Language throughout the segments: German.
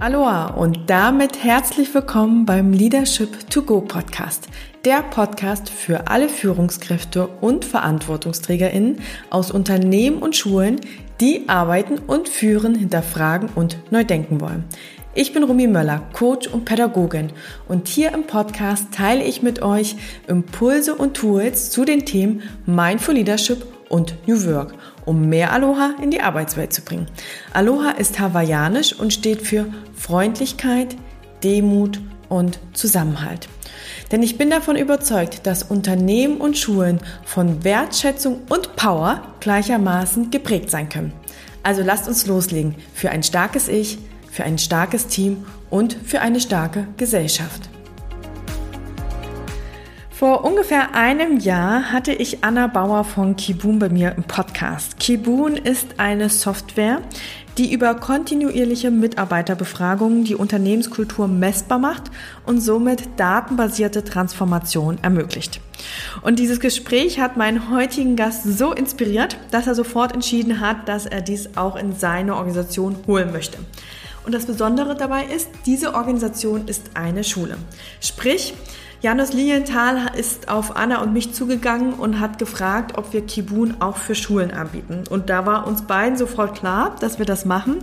Aloha und damit herzlich willkommen beim Leadership to Go Podcast. Der Podcast für alle Führungskräfte und Verantwortungsträgerinnen aus Unternehmen und Schulen, die arbeiten und führen, hinterfragen und neu denken wollen. Ich bin Rumi Möller, Coach und Pädagogin und hier im Podcast teile ich mit euch Impulse und Tools zu den Themen Mindful Leadership New Work – um mehr Aloha in die Arbeitswelt zu bringen. Aloha ist hawaiianisch und steht für Freundlichkeit, Demut und Zusammenhalt. Denn ich bin davon überzeugt, dass Unternehmen und Schulen von Wertschätzung und Power gleichermaßen geprägt sein können. Also lasst uns loslegen für ein starkes Ich, für ein starkes Team und für eine starke Gesellschaft. Vor ungefähr einem Jahr hatte ich Anna Bauer von Kibun bei mir im Podcast. Kibun ist eine Software, die über kontinuierliche Mitarbeiterbefragungen die Unternehmenskultur messbar macht und somit datenbasierte Transformation ermöglicht. Und dieses Gespräch hat meinen heutigen Gast so inspiriert, dass er sofort entschieden hat, dass er dies auch in seine Organisation holen möchte. Und das Besondere dabei ist, diese Organisation ist eine Schule. Sprich, Janus Lilienthal ist auf Anna und mich zugegangen und hat gefragt, ob wir Kibun auch für Schulen anbieten. Und da war uns beiden sofort klar, dass wir das machen.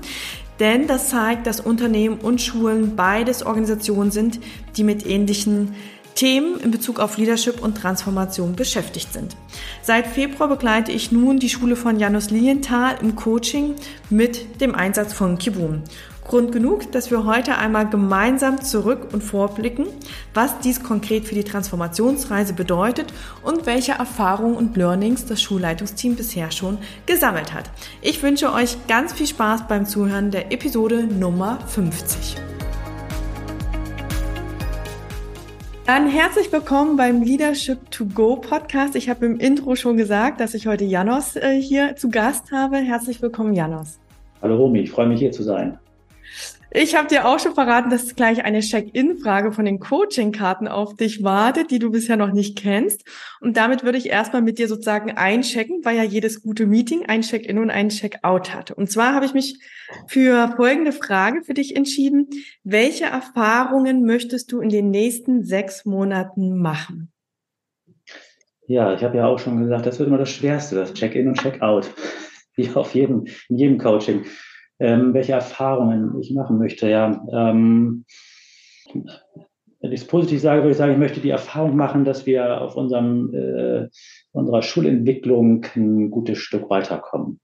Denn das zeigt, dass Unternehmen und Schulen beides Organisationen sind, die mit ähnlichen Themen in Bezug auf Leadership und Transformation beschäftigt sind. Seit Februar begleite ich nun die Schule von Janus Lilienthal im Coaching mit dem Einsatz von Kibun. Grund genug, dass wir heute einmal gemeinsam zurück und vorblicken, was dies konkret für die Transformationsreise bedeutet und welche Erfahrungen und Learnings das Schulleitungsteam bisher schon gesammelt hat. Ich wünsche euch ganz viel Spaß beim Zuhören der Episode Nummer 50. Dann herzlich willkommen beim Leadership to Go Podcast. Ich habe im Intro schon gesagt, dass ich heute Janos äh, hier zu Gast habe. Herzlich willkommen, Janos. Hallo Romy, ich freue mich hier zu sein. Ich habe dir auch schon verraten, dass gleich eine Check-in-Frage von den Coaching-Karten auf dich wartet, die du bisher noch nicht kennst. Und damit würde ich erstmal mit dir sozusagen einchecken, weil ja jedes gute Meeting ein Check-in und ein Check-out hat. Und zwar habe ich mich für folgende Frage für dich entschieden. Welche Erfahrungen möchtest du in den nächsten sechs Monaten machen? Ja, ich habe ja auch schon gesagt, das wird immer das Schwerste, das Check-in und Check-out. Wie auf jedem, in jedem Coaching ähm, welche Erfahrungen ich machen möchte. Ja, ähm, wenn ich es positiv sage, würde ich sagen, ich möchte die Erfahrung machen, dass wir auf unserem, äh, unserer Schulentwicklung ein gutes Stück weiterkommen.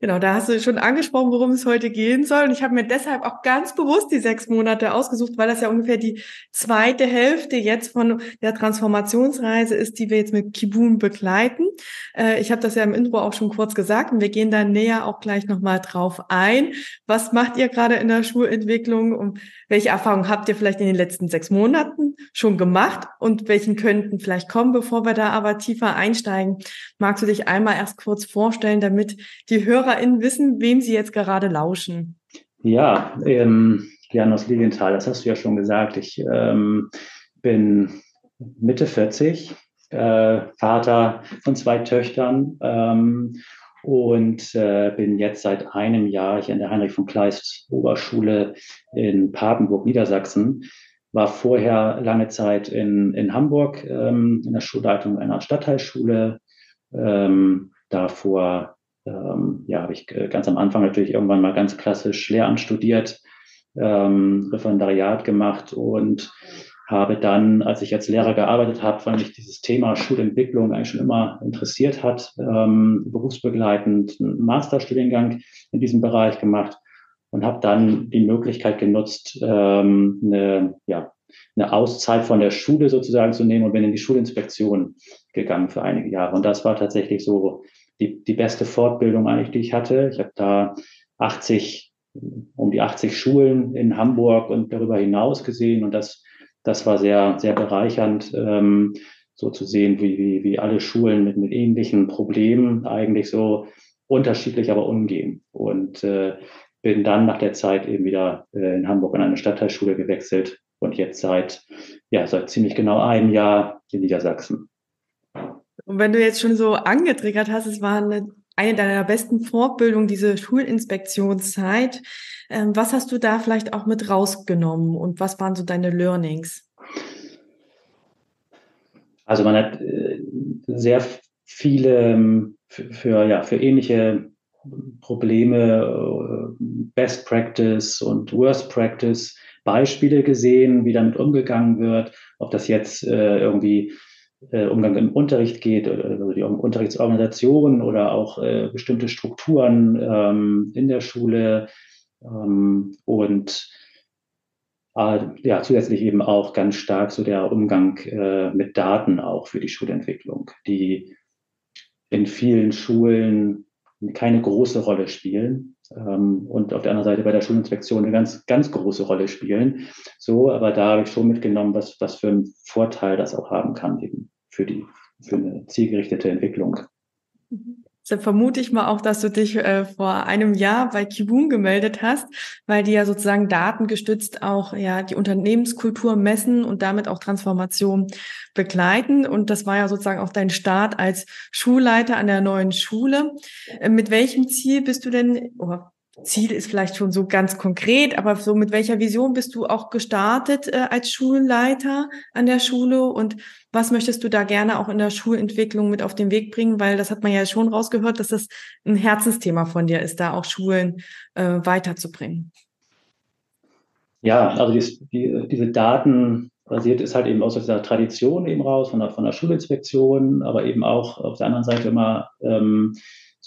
Genau, da hast du schon angesprochen, worum es heute gehen soll. Und ich habe mir deshalb auch ganz bewusst die sechs Monate ausgesucht, weil das ja ungefähr die zweite Hälfte jetzt von der Transformationsreise ist, die wir jetzt mit Kibun begleiten. Äh, ich habe das ja im Intro auch schon kurz gesagt und wir gehen da näher auch gleich nochmal drauf ein. Was macht ihr gerade in der Schulentwicklung und welche Erfahrungen habt ihr vielleicht in den letzten sechs Monaten schon gemacht und welchen könnten vielleicht kommen, bevor wir da aber tiefer einsteigen? Magst du dich einmal erst kurz vorstellen, damit die Hörer HörerInnen wissen, wem sie jetzt gerade lauschen? Ja, ähm, Janos Lilienthal, das hast du ja schon gesagt. Ich ähm, bin Mitte 40, äh, Vater von zwei Töchtern ähm, und äh, bin jetzt seit einem Jahr hier in der Heinrich von Kleist Oberschule in Papenburg, Niedersachsen. War vorher lange Zeit in, in Hamburg ähm, in der Schulleitung einer Stadtteilschule. Ähm, davor ähm, ja, habe ich äh, ganz am Anfang natürlich irgendwann mal ganz klassisch Lehramt studiert, ähm, Referendariat gemacht und habe dann, als ich als Lehrer gearbeitet habe, weil mich dieses Thema Schulentwicklung eigentlich schon immer interessiert hat, ähm, berufsbegleitend einen Masterstudiengang in diesem Bereich gemacht und habe dann die Möglichkeit genutzt, ähm, eine, ja, eine Auszeit von der Schule sozusagen zu nehmen und bin in die Schulinspektion gegangen für einige Jahre. Und das war tatsächlich so die, die beste Fortbildung eigentlich, die ich hatte. Ich habe da 80, um die 80 Schulen in Hamburg und darüber hinaus gesehen und das, das war sehr, sehr bereichernd, ähm, so zu sehen, wie, wie, wie alle Schulen mit, mit ähnlichen Problemen eigentlich so unterschiedlich aber umgehen. Und äh, bin dann nach der Zeit eben wieder äh, in Hamburg in eine Stadtteilschule gewechselt und jetzt seit, ja, seit ziemlich genau einem Jahr in Niedersachsen. Und wenn du jetzt schon so angetriggert hast, es war eine eine deiner besten Fortbildungen, diese Schulinspektionszeit. Ähm, was hast du da vielleicht auch mit rausgenommen und was waren so deine Learnings? Also man hat äh, sehr viele ähm, für, für, ja, für ähnliche Probleme, äh, Best Practice und Worst Practice Beispiele gesehen, wie damit umgegangen wird, ob das jetzt äh, irgendwie äh, Umgang im Unterricht geht, also die Unterrichtsorganisation oder auch äh, bestimmte Strukturen ähm, in der Schule ähm, und äh, ja, zusätzlich eben auch ganz stark so der Umgang äh, mit Daten auch für die Schulentwicklung, die in vielen Schulen keine große Rolle spielen ähm, und auf der anderen Seite bei der Schulinspektion eine ganz, ganz große Rolle spielen. So, aber da habe ich schon mitgenommen, was, was für einen Vorteil das auch haben kann eben für die, für eine zielgerichtete Entwicklung. Mhm. Deshalb vermute ich mal auch, dass du dich äh, vor einem Jahr bei Kibun gemeldet hast, weil die ja sozusagen datengestützt auch ja die Unternehmenskultur messen und damit auch Transformation begleiten. Und das war ja sozusagen auch dein Start als Schulleiter an der neuen Schule. Äh, mit welchem Ziel bist du denn, oh, Ziel ist vielleicht schon so ganz konkret, aber so mit welcher Vision bist du auch gestartet äh, als Schulleiter an der Schule und was möchtest du da gerne auch in der Schulentwicklung mit auf den Weg bringen? Weil das hat man ja schon rausgehört, dass das ein Herzensthema von dir ist, da auch Schulen äh, weiterzubringen. Ja, also die, die, diese Daten basiert ist halt eben aus dieser Tradition eben raus, von der, von der Schulinspektion, aber eben auch auf der anderen Seite immer ähm,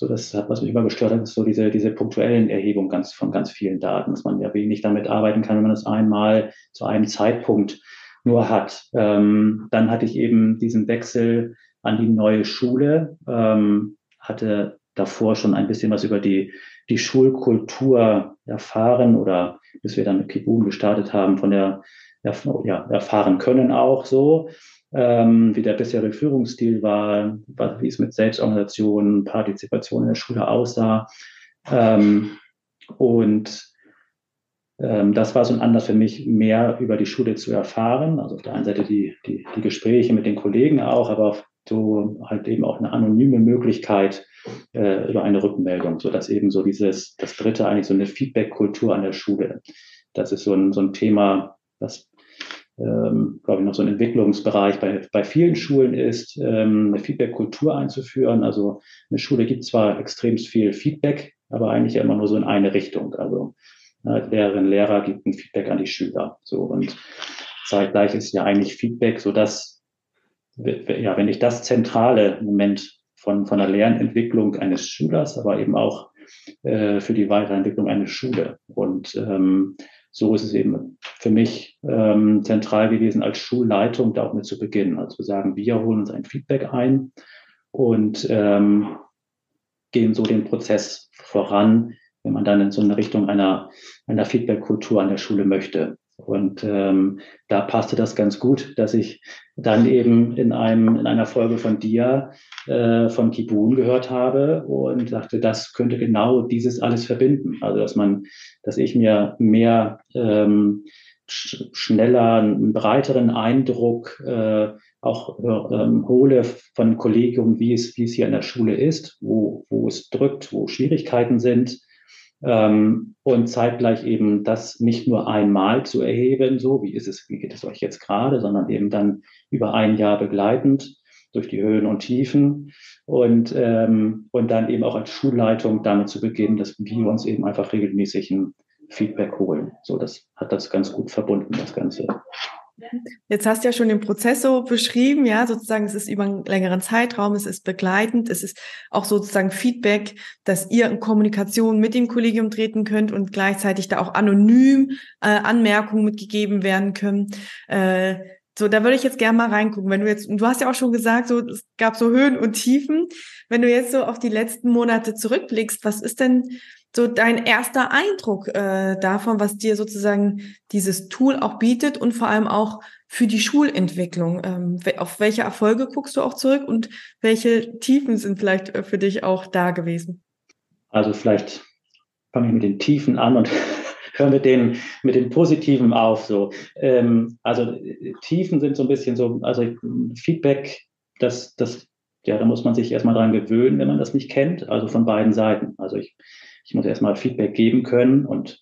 so das hat, was mich immer gestört hat, ist so diese, diese punktuellen Erhebungen ganz, von ganz vielen Daten, dass man ja wenig damit arbeiten kann, wenn man es einmal zu einem Zeitpunkt nur hat. Ähm, dann hatte ich eben diesen Wechsel an die neue Schule, ähm, hatte davor schon ein bisschen was über die, die Schulkultur erfahren oder bis wir dann mit Kibun gestartet haben, von der ja, erfahren können auch so, ähm, wie der bisherige Führungsstil war, wie es mit Selbstorganisation, Partizipation in der Schule aussah. Ähm, und ähm, das war so ein Anlass für mich, mehr über die Schule zu erfahren. Also auf der einen Seite die, die, die Gespräche mit den Kollegen auch, aber so halt eben auch eine anonyme Möglichkeit äh, über eine Rückmeldung, so dass eben so dieses, das dritte eigentlich so eine Feedback-Kultur an der Schule. Das ist so ein, so ein Thema, das ähm, glaube ich, noch so ein Entwicklungsbereich bei, bei vielen Schulen ist, ähm, eine Feedback-Kultur einzuführen. Also eine Schule gibt zwar extrem viel Feedback, aber eigentlich immer nur so in eine Richtung. Also Ne, Lehrerinnen, Lehrer gibt ein Feedback an die Schüler. So und zeitgleich ist ja eigentlich Feedback, so dass ja, wenn ich das zentrale Moment von von der Lernentwicklung eines Schülers, aber eben auch äh, für die Weiterentwicklung einer Schule. Und ähm, so ist es eben für mich ähm, zentral gewesen, als Schulleitung da auch mit zu beginnen. Also zu sagen, wir holen uns ein Feedback ein und ähm, gehen so den Prozess voran, wenn man dann in so eine Richtung einer, einer Feedback-Kultur an der Schule möchte. Und ähm, da passte das ganz gut, dass ich dann eben in einem in einer Folge von dir äh, von Kibun gehört habe und dachte, das könnte genau dieses alles verbinden. Also dass man, dass ich mir mehr ähm, sch schneller einen breiteren Eindruck äh, auch ähm, hole von Kollegium, wie es wie es hier in der Schule ist, wo wo es drückt, wo Schwierigkeiten sind ähm, und zeitgleich eben das nicht nur einmal zu erheben, so wie ist es, wie geht es euch jetzt gerade, sondern eben dann über ein Jahr begleitend durch die Höhen und Tiefen und, ähm, und dann eben auch als Schulleitung damit zu beginnen, dass wir uns eben einfach regelmäßig ein Feedback holen. So, das hat das ganz gut verbunden, das Ganze. Jetzt hast du ja schon den Prozess so beschrieben, ja, sozusagen, es ist über einen längeren Zeitraum, es ist begleitend, es ist auch sozusagen Feedback, dass ihr in Kommunikation mit dem Kollegium treten könnt und gleichzeitig da auch anonym äh, Anmerkungen mitgegeben werden können. Äh, so, da würde ich jetzt gerne mal reingucken. Wenn du jetzt, du hast ja auch schon gesagt, so, es gab so Höhen und Tiefen. Wenn du jetzt so auf die letzten Monate zurückblickst, was ist denn so dein erster Eindruck äh, davon, was dir sozusagen dieses Tool auch bietet und vor allem auch für die Schulentwicklung? Ähm, auf welche Erfolge guckst du auch zurück und welche Tiefen sind vielleicht äh, für dich auch da gewesen? Also vielleicht fange ich mit den Tiefen an und höre mit den, mit den Positiven auf. So. Ähm, also Tiefen sind so ein bisschen so, also Feedback, das, das ja, da muss man sich erstmal dran gewöhnen, wenn man das nicht kennt, also von beiden Seiten. Also ich, ich muss erstmal Feedback geben können und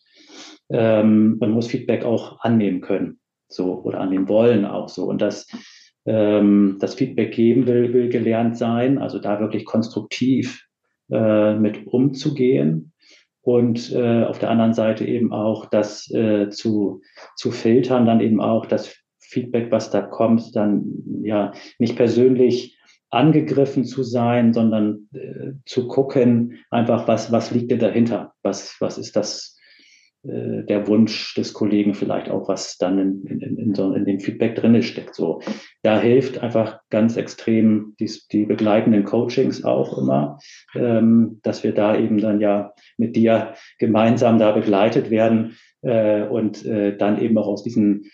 ähm, man muss Feedback auch annehmen können, so oder annehmen wollen auch so. Und das, ähm, das Feedback geben will, will gelernt sein, also da wirklich konstruktiv äh, mit umzugehen und äh, auf der anderen Seite eben auch das äh, zu, zu filtern, dann eben auch das Feedback, was da kommt, dann ja nicht persönlich angegriffen zu sein, sondern äh, zu gucken, einfach was, was liegt denn dahinter? Was, was ist das, äh, der Wunsch des Kollegen vielleicht auch, was dann in, in, in, so, in dem Feedback drin steckt. So, da hilft einfach ganz extrem die, die begleitenden Coachings auch immer, ähm, dass wir da eben dann ja mit dir gemeinsam da begleitet werden äh, und äh, dann eben auch aus diesen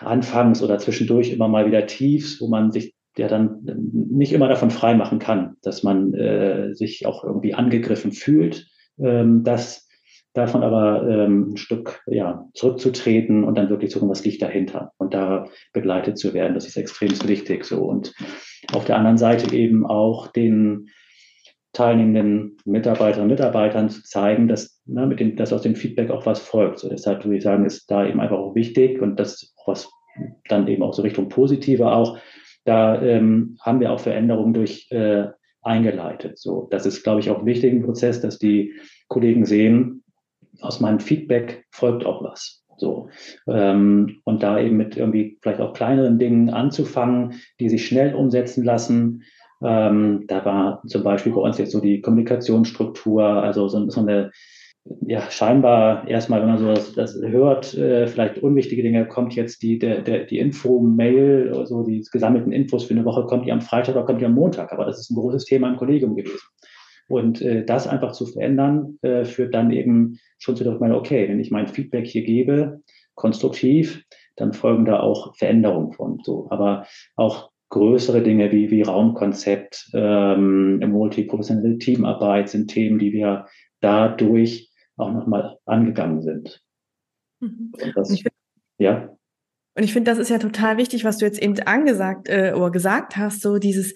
Anfangs- oder zwischendurch immer mal wieder Tiefs, wo man sich der dann nicht immer davon frei machen kann, dass man äh, sich auch irgendwie angegriffen fühlt, ähm, dass davon aber ähm, ein Stück ja, zurückzutreten und dann wirklich zu gucken, was liegt dahinter und da begleitet zu werden. Das ist extrem wichtig so. Und auf der anderen Seite eben auch den teilnehmenden Mitarbeiterinnen und Mitarbeitern zu zeigen, dass, ne, mit dem, dass aus dem Feedback auch was folgt. So, deshalb würde ich sagen, ist da eben einfach auch wichtig und das was dann eben auch so Richtung Positive auch, da ähm, haben wir auch Veränderungen durch äh, eingeleitet. So, das ist, glaube ich, auch ein wichtiger Prozess, dass die Kollegen sehen, aus meinem Feedback folgt auch was. So ähm, und da eben mit irgendwie vielleicht auch kleineren Dingen anzufangen, die sich schnell umsetzen lassen. Ähm, da war zum Beispiel bei uns jetzt so die Kommunikationsstruktur, also so, so eine ja, scheinbar erstmal, wenn man so das, das hört, äh, vielleicht unwichtige Dinge, kommt jetzt die, der, der, die Info-Mail, so also die gesammelten Infos für eine Woche, kommt die am Freitag oder kommt die am Montag. Aber das ist ein großes Thema im Kollegium gewesen. Und äh, das einfach zu verändern, äh, führt dann eben schon zu der Rückmeldung, okay, wenn ich mein Feedback hier gebe, konstruktiv, dann folgen da auch Veränderungen von. So. Aber auch größere Dinge wie, wie Raumkonzept, ähm, multiprofessionelle Teamarbeit sind Themen, die wir dadurch auch nochmal angegangen sind. Mhm. Das, und find, ja. Und ich finde, das ist ja total wichtig, was du jetzt eben angesagt äh, oder gesagt hast, so dieses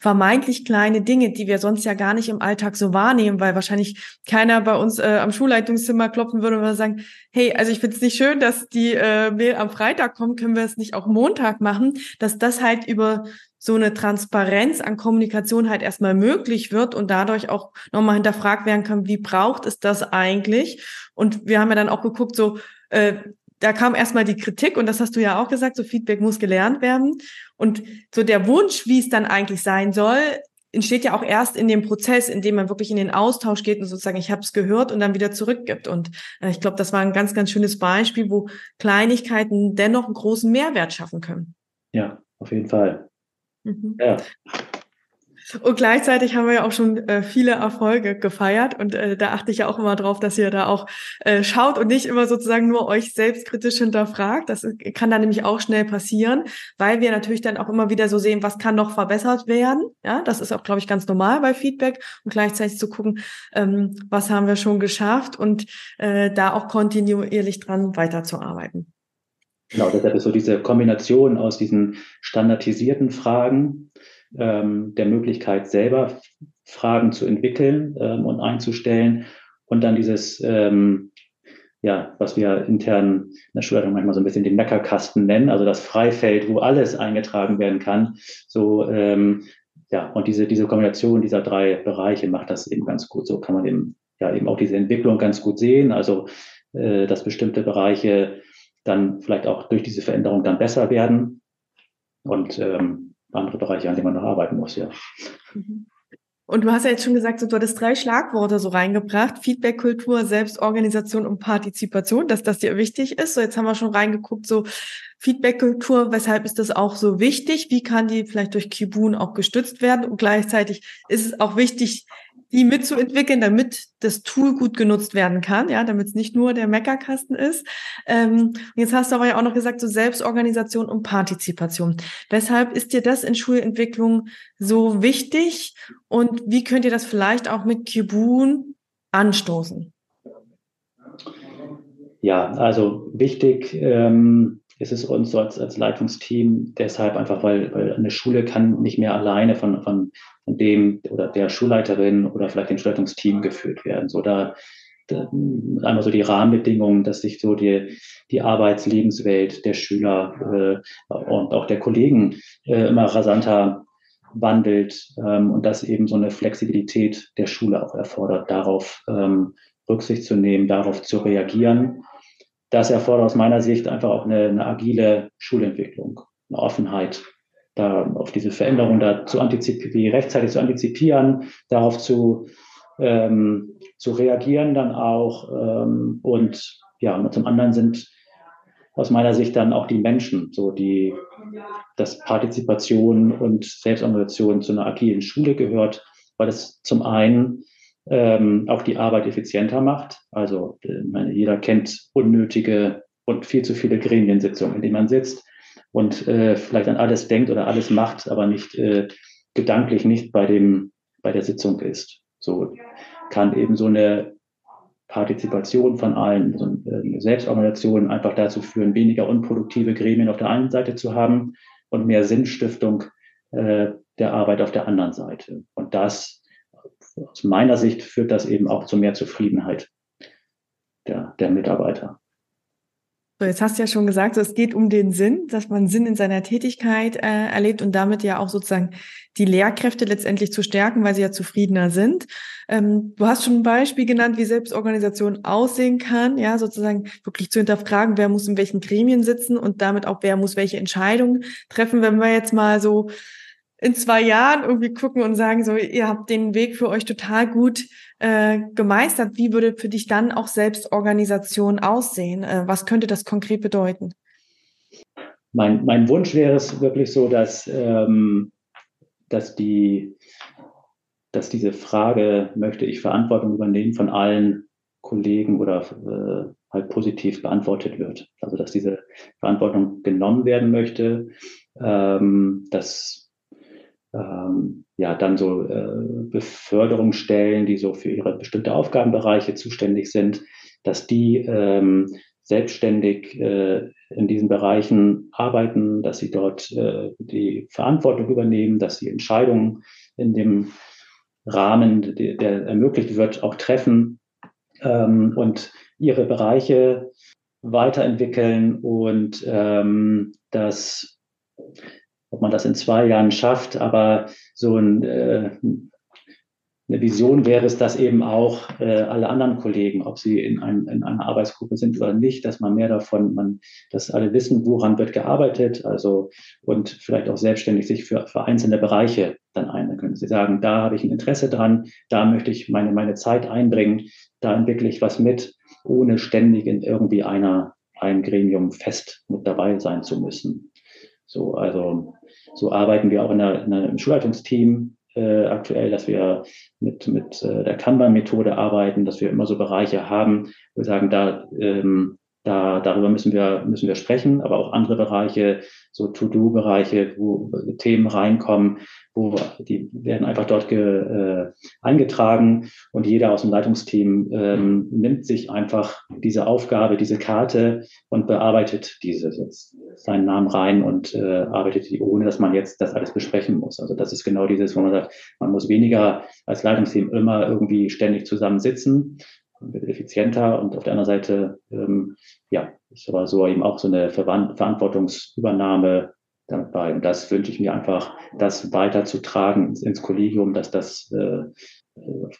vermeintlich kleine Dinge, die wir sonst ja gar nicht im Alltag so wahrnehmen, weil wahrscheinlich keiner bei uns äh, am Schulleitungszimmer klopfen würde und sagen, hey, also ich finde es nicht schön, dass die äh, Mail am Freitag kommt, können wir es nicht auch Montag machen, dass das halt über so eine Transparenz an Kommunikation halt erstmal möglich wird und dadurch auch nochmal hinterfragt werden kann, wie braucht es das eigentlich? Und wir haben ja dann auch geguckt, so, äh, da kam erstmal die Kritik und das hast du ja auch gesagt, so Feedback muss gelernt werden. Und so der Wunsch, wie es dann eigentlich sein soll, entsteht ja auch erst in dem Prozess, in dem man wirklich in den Austausch geht und sozusagen, ich habe es gehört und dann wieder zurückgibt. Und äh, ich glaube, das war ein ganz, ganz schönes Beispiel, wo Kleinigkeiten dennoch einen großen Mehrwert schaffen können. Ja, auf jeden Fall. Mhm. Ja. Und gleichzeitig haben wir ja auch schon äh, viele Erfolge gefeiert und äh, da achte ich ja auch immer drauf, dass ihr da auch äh, schaut und nicht immer sozusagen nur euch selbstkritisch hinterfragt. Das kann dann nämlich auch schnell passieren, weil wir natürlich dann auch immer wieder so sehen, was kann noch verbessert werden. Ja, das ist auch, glaube ich, ganz normal bei Feedback und gleichzeitig zu gucken, ähm, was haben wir schon geschafft und äh, da auch kontinuierlich dran weiterzuarbeiten. Genau, deshalb ist so diese Kombination aus diesen standardisierten Fragen, ähm, der Möglichkeit selber Fragen zu entwickeln ähm, und einzustellen und dann dieses, ähm, ja, was wir intern in der Schulleitung manchmal so ein bisschen den Meckerkasten nennen, also das Freifeld, wo alles eingetragen werden kann. So, ähm, ja, und diese, diese Kombination dieser drei Bereiche macht das eben ganz gut. So kann man eben, ja, eben auch diese Entwicklung ganz gut sehen. Also, äh, dass bestimmte Bereiche dann vielleicht auch durch diese Veränderung dann besser werden und ähm, andere Bereiche, an denen man noch arbeiten muss, ja. Mhm. Und du hast ja jetzt schon gesagt, du hattest drei Schlagworte so reingebracht. Feedback-Kultur, Selbstorganisation und Partizipation, dass das dir wichtig ist. So, jetzt haben wir schon reingeguckt, so Feedback-Kultur, weshalb ist das auch so wichtig? Wie kann die vielleicht durch Kibun auch gestützt werden? Und gleichzeitig ist es auch wichtig, die mitzuentwickeln, damit das Tool gut genutzt werden kann, ja, damit es nicht nur der Meckerkasten ist. Ähm, jetzt hast du aber ja auch noch gesagt, so Selbstorganisation und Partizipation. Weshalb ist dir das in Schulentwicklung so wichtig und wie könnt ihr das vielleicht auch mit Kibun anstoßen? Ja, also wichtig ähm, ist es uns als, als Leitungsteam deshalb einfach, weil, weil eine Schule kann nicht mehr alleine von, von dem oder der Schulleiterin oder vielleicht dem Schulleitungsteam geführt werden. So da, da einmal so die Rahmenbedingungen, dass sich so die, die Arbeitslebenswelt der Schüler äh, und auch der Kollegen äh, immer rasanter wandelt ähm, und das eben so eine Flexibilität der Schule auch erfordert, darauf ähm, Rücksicht zu nehmen, darauf zu reagieren. Das erfordert aus meiner Sicht einfach auch eine, eine agile Schulentwicklung, eine Offenheit, da auf diese Veränderung da zu antizipieren, rechtzeitig zu antizipieren, darauf zu, ähm, zu reagieren dann auch ähm, und ja, und zum anderen sind aus meiner Sicht dann auch die Menschen, so die, dass Partizipation und Selbstorganisation zu einer agilen Schule gehört, weil es zum einen ähm, auch die Arbeit effizienter macht. Also meine, jeder kennt unnötige und viel zu viele Gremiensitzungen, in denen man sitzt und äh, vielleicht an alles denkt oder alles macht, aber nicht äh, gedanklich nicht bei dem bei der Sitzung ist. So kann eben so eine Partizipation von allen, so eine Selbstorganisation einfach dazu führen, weniger unproduktive Gremien auf der einen Seite zu haben und mehr Sinnstiftung äh, der Arbeit auf der anderen Seite. Und das, aus meiner Sicht, führt das eben auch zu mehr Zufriedenheit der, der Mitarbeiter. So, jetzt hast du ja schon gesagt, so, es geht um den Sinn, dass man Sinn in seiner Tätigkeit äh, erlebt und damit ja auch sozusagen die Lehrkräfte letztendlich zu stärken, weil sie ja zufriedener sind. Ähm, du hast schon ein Beispiel genannt, wie Selbstorganisation aussehen kann, ja, sozusagen wirklich zu hinterfragen, wer muss in welchen Gremien sitzen und damit auch wer muss welche Entscheidungen treffen. Wenn wir jetzt mal so in zwei Jahren irgendwie gucken und sagen, so, ihr habt den Weg für euch total gut äh, gemeistert. Wie würde für dich dann auch Selbstorganisation aussehen? Äh, was könnte das konkret bedeuten? Mein, mein Wunsch wäre es wirklich so, dass, ähm, dass, die, dass diese Frage, möchte ich Verantwortung übernehmen, von allen Kollegen oder äh, halt positiv beantwortet wird. Also dass diese Verantwortung genommen werden möchte, ähm, dass ähm, ja dann so äh, Beförderungsstellen, die so für ihre bestimmte Aufgabenbereiche zuständig sind, dass die ähm, selbstständig äh, in diesen Bereichen arbeiten, dass sie dort äh, die Verantwortung übernehmen, dass sie Entscheidungen in dem Rahmen, der, der ermöglicht wird, auch treffen ähm, und ihre Bereiche weiterentwickeln und ähm, dass ob man das in zwei Jahren schafft, aber so ein, äh, eine Vision wäre es, dass eben auch äh, alle anderen Kollegen, ob sie in, ein, in einer Arbeitsgruppe sind oder nicht, dass man mehr davon, man, dass alle wissen, woran wird gearbeitet, also und vielleicht auch selbstständig sich für, für einzelne Bereiche dann ein. Dann können sie sagen, da habe ich ein Interesse dran, da möchte ich meine, meine Zeit einbringen, da entwickle ich was mit, ohne ständig in irgendwie einer, einem Gremium fest mit dabei sein zu müssen. So, also so arbeiten wir auch in der, in einem Schulleitungsteam äh, aktuell, dass wir mit, mit äh, der Kanban-Methode arbeiten, dass wir immer so Bereiche haben, wo wir sagen, da ähm, da, darüber müssen wir, müssen wir sprechen, aber auch andere Bereiche, so To-Do-Bereiche, wo Themen reinkommen, wo die werden einfach dort ge, äh, eingetragen und jeder aus dem Leitungsteam ähm, nimmt sich einfach diese Aufgabe, diese Karte und bearbeitet diese, setzt seinen Namen rein und äh, arbeitet die, ohne dass man jetzt das alles besprechen muss. Also das ist genau dieses, wo man sagt, man muss weniger als Leitungsteam immer irgendwie ständig zusammen sitzen, wird effizienter und auf der anderen Seite, ähm, ja, ist aber so eben auch so eine Ver Verantwortungsübernahme damit bei. Und das wünsche ich mir einfach, das weiterzutragen ins, ins Kollegium, dass das äh,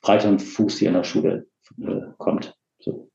breiteren Fuß hier in der Schule äh, kommt. So.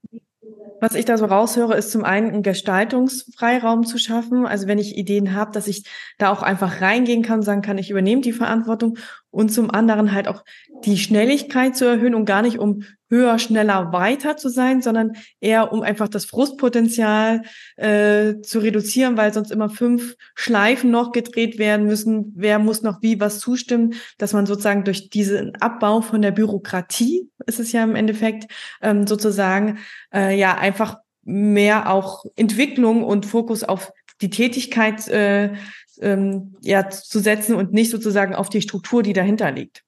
Was ich da so raushöre, ist zum einen einen Gestaltungsfreiraum zu schaffen. Also wenn ich Ideen habe, dass ich da auch einfach reingehen kann, sagen kann, ich übernehme die Verantwortung. Und zum anderen halt auch die Schnelligkeit zu erhöhen und gar nicht um höher, schneller, weiter zu sein, sondern eher um einfach das Frustpotenzial äh, zu reduzieren, weil sonst immer fünf Schleifen noch gedreht werden müssen. Wer muss noch wie was zustimmen, dass man sozusagen durch diesen Abbau von der Bürokratie, ist es ja im Endeffekt, ähm, sozusagen äh, ja einfach mehr auch Entwicklung und Fokus auf die Tätigkeit äh, ähm, ja zu setzen und nicht sozusagen auf die Struktur, die dahinter liegt.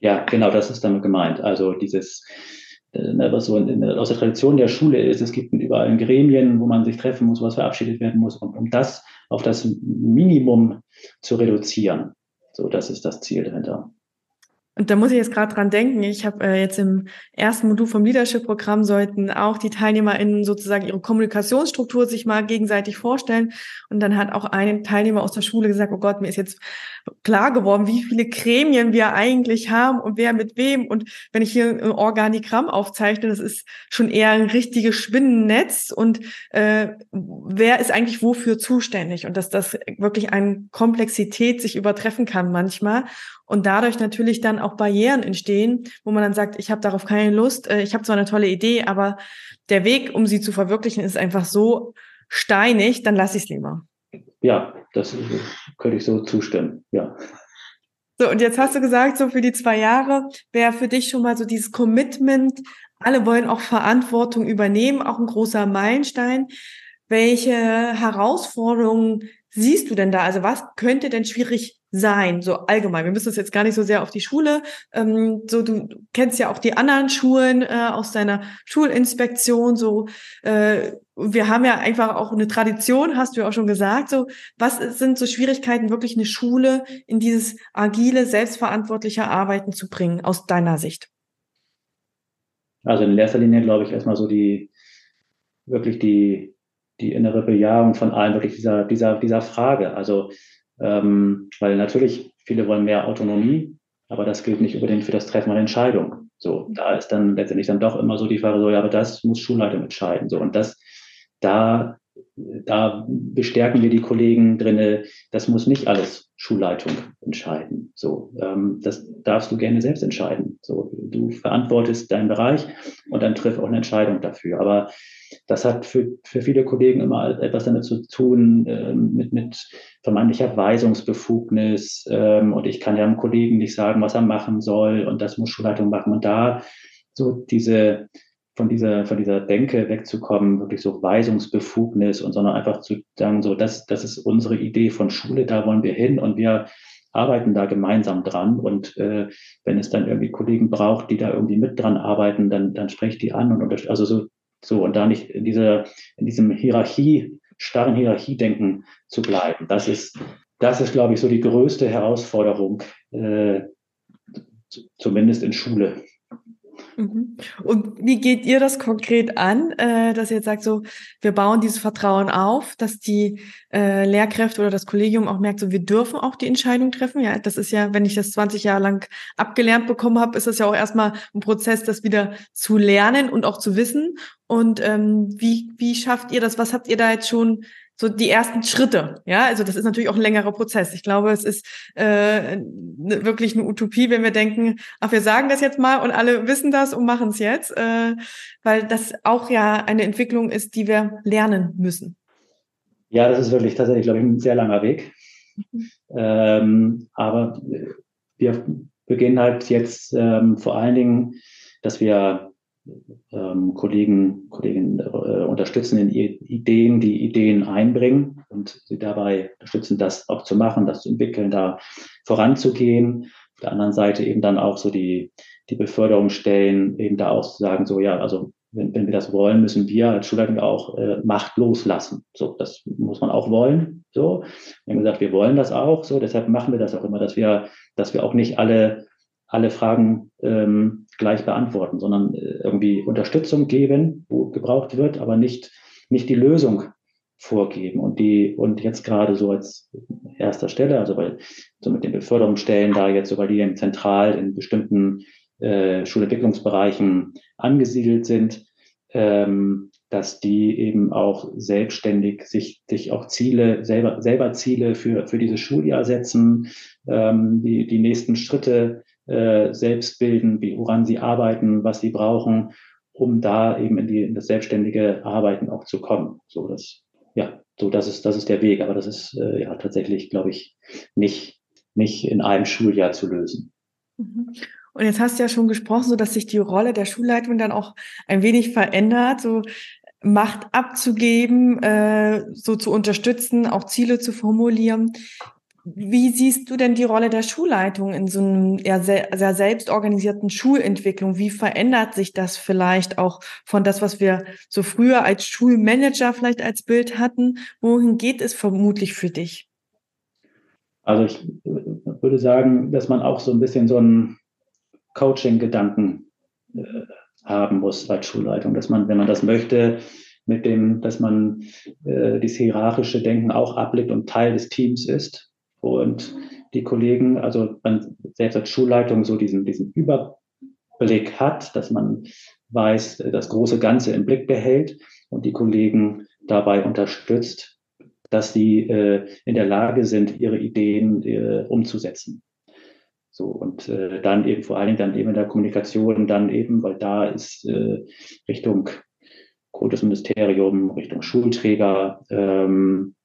Ja, genau, das ist damit gemeint. Also dieses ne, was so in, aus der Tradition der Schule ist. Es gibt überall Gremien, wo man sich treffen muss, was verabschiedet werden muss. Und um das auf das Minimum zu reduzieren, so das ist das Ziel dahinter. Und da muss ich jetzt gerade dran denken. Ich habe äh, jetzt im ersten Modul vom Leadership-Programm sollten auch die TeilnehmerInnen sozusagen ihre Kommunikationsstruktur sich mal gegenseitig vorstellen. Und dann hat auch ein Teilnehmer aus der Schule gesagt, oh Gott, mir ist jetzt klar geworden, wie viele Gremien wir eigentlich haben und wer mit wem. Und wenn ich hier ein Organigramm aufzeichne, das ist schon eher ein richtiges Spinnennetz. Und äh, wer ist eigentlich wofür zuständig? Und dass das wirklich an Komplexität sich übertreffen kann manchmal und dadurch natürlich dann auch Barrieren entstehen, wo man dann sagt, ich habe darauf keine Lust, äh, ich habe zwar eine tolle Idee, aber der Weg, um sie zu verwirklichen, ist einfach so steinig, dann lasse ich es lieber. Ja, das könnte ich so zustimmen, ja. So, und jetzt hast du gesagt, so für die zwei Jahre wäre für dich schon mal so dieses Commitment, alle wollen auch Verantwortung übernehmen, auch ein großer Meilenstein. Welche Herausforderungen siehst du denn da? Also was könnte denn schwierig sein, so allgemein. Wir müssen es jetzt gar nicht so sehr auf die Schule. Ähm, so, du kennst ja auch die anderen Schulen äh, aus deiner Schulinspektion. So, äh, wir haben ja einfach auch eine Tradition, hast du ja auch schon gesagt. So, was sind so Schwierigkeiten, wirklich eine Schule in dieses agile, selbstverantwortliche Arbeiten zu bringen, aus deiner Sicht? Also in erster Linie glaube ich erstmal so die wirklich die die innere Bejahung von allen wirklich dieser dieser dieser Frage. Also ähm, weil natürlich, viele wollen mehr Autonomie, aber das gilt nicht unbedingt für das Treffen einer Entscheidung. So, da ist dann letztendlich dann doch immer so die Frage, so, ja, aber das muss Schulleitung entscheiden. So, und das, da, da bestärken wir die Kollegen drinne, das muss nicht alles Schulleitung entscheiden. So, ähm, das darfst du gerne selbst entscheiden. So, du verantwortest deinen Bereich und dann triff auch eine Entscheidung dafür. Aber das hat für, für viele Kollegen immer etwas damit zu tun, äh, mit, mit vermeintlicher Weisungsbefugnis. Ähm, und ich kann ja einem Kollegen nicht sagen, was er machen soll. Und das muss Schulleitung machen. Und da so diese, von dieser, von dieser Denke wegzukommen, wirklich so Weisungsbefugnis und sondern einfach zu sagen, so, das, das ist unsere Idee von Schule, da wollen wir hin und wir arbeiten da gemeinsam dran. Und äh, wenn es dann irgendwie Kollegen braucht, die da irgendwie mit dran arbeiten, dann, dann spreche ich die an und also so so, und da nicht in dieser, in diesem Hierarchie, starren Hierarchiedenken zu bleiben. Das ist, das ist, glaube ich, so die größte Herausforderung, äh, zumindest in Schule. Mhm. Und wie geht ihr das konkret an, äh, dass ihr jetzt sagt, so, wir bauen dieses Vertrauen auf, dass die äh, Lehrkräfte oder das Kollegium auch merkt, so, wir dürfen auch die Entscheidung treffen. Ja, das ist ja, wenn ich das 20 Jahre lang abgelernt bekommen habe, ist das ja auch erstmal ein Prozess, das wieder zu lernen und auch zu wissen. Und ähm, wie, wie schafft ihr das? Was habt ihr da jetzt schon so die ersten Schritte. Ja, also das ist natürlich auch ein längerer Prozess. Ich glaube, es ist äh, ne, wirklich eine Utopie, wenn wir denken, ach, wir sagen das jetzt mal und alle wissen das und machen es jetzt, äh, weil das auch ja eine Entwicklung ist, die wir lernen müssen. Ja, das ist wirklich tatsächlich, glaube ich, ein sehr langer Weg. Mhm. Ähm, aber wir beginnen halt jetzt ähm, vor allen Dingen, dass wir ähm, Kollegen, Kolleginnen äh, unterstützen in Ideen, die Ideen einbringen und sie dabei unterstützen, das auch zu machen, das zu entwickeln, da voranzugehen. Auf der anderen Seite eben dann auch so die, die Beförderung stellen, eben da auch zu sagen, so ja, also wenn, wenn wir das wollen, müssen wir als Schulleitung auch äh, Macht loslassen. So, das muss man auch wollen. So, wir haben gesagt, wir wollen das auch. So, deshalb machen wir das auch immer, dass wir, dass wir auch nicht alle alle Fragen ähm, gleich beantworten, sondern äh, irgendwie Unterstützung geben, wo gebraucht wird, aber nicht, nicht die Lösung vorgeben. Und die, und jetzt gerade so als erster Stelle, also weil so mit den Beförderungsstellen da jetzt, so weil die zentral in bestimmten äh, Schulentwicklungsbereichen angesiedelt sind, ähm, dass die eben auch selbstständig sich, sich auch Ziele, selber, selber Ziele für, für dieses Schuljahr setzen, ähm, die, die nächsten Schritte äh, selbst bilden, wie, woran sie arbeiten, was sie brauchen, um da eben in, die, in das selbstständige Arbeiten auch zu kommen. So, das, ja, so, das ist, das ist der Weg. Aber das ist, äh, ja, tatsächlich, glaube ich, nicht, nicht in einem Schuljahr zu lösen. Mhm. Und jetzt hast du ja schon gesprochen, so dass sich die Rolle der Schulleitung dann auch ein wenig verändert, so Macht abzugeben, äh, so zu unterstützen, auch Ziele zu formulieren. Wie siehst du denn die Rolle der Schulleitung in so einem sehr, sehr selbstorganisierten Schulentwicklung? Wie verändert sich das vielleicht auch von das, was wir so früher als Schulmanager vielleicht als Bild hatten? Wohin geht es vermutlich für dich? Also ich würde sagen, dass man auch so ein bisschen so einen Coaching-Gedanken äh, haben muss als Schulleitung, dass man, wenn man das möchte, mit dem, dass man äh, dieses hierarchische Denken auch ablegt und Teil des Teams ist und die Kollegen, also man selbst als Schulleitung so diesen, diesen Überblick hat, dass man weiß, das große Ganze im Blick behält und die Kollegen dabei unterstützt, dass sie äh, in der Lage sind, ihre Ideen äh, umzusetzen. So, und äh, dann eben vor allen Dingen dann eben in der Kommunikation, dann eben, weil da ist äh, Richtung Kultusministerium, Richtung Schulträger, ähm,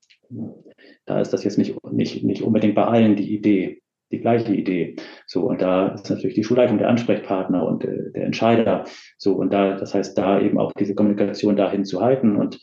da ist das jetzt nicht, nicht, nicht unbedingt bei allen die Idee, die gleiche Idee. So, und da ist natürlich die Schulleitung der Ansprechpartner und äh, der Entscheider. So, und da, das heißt, da eben auch diese Kommunikation dahin zu halten und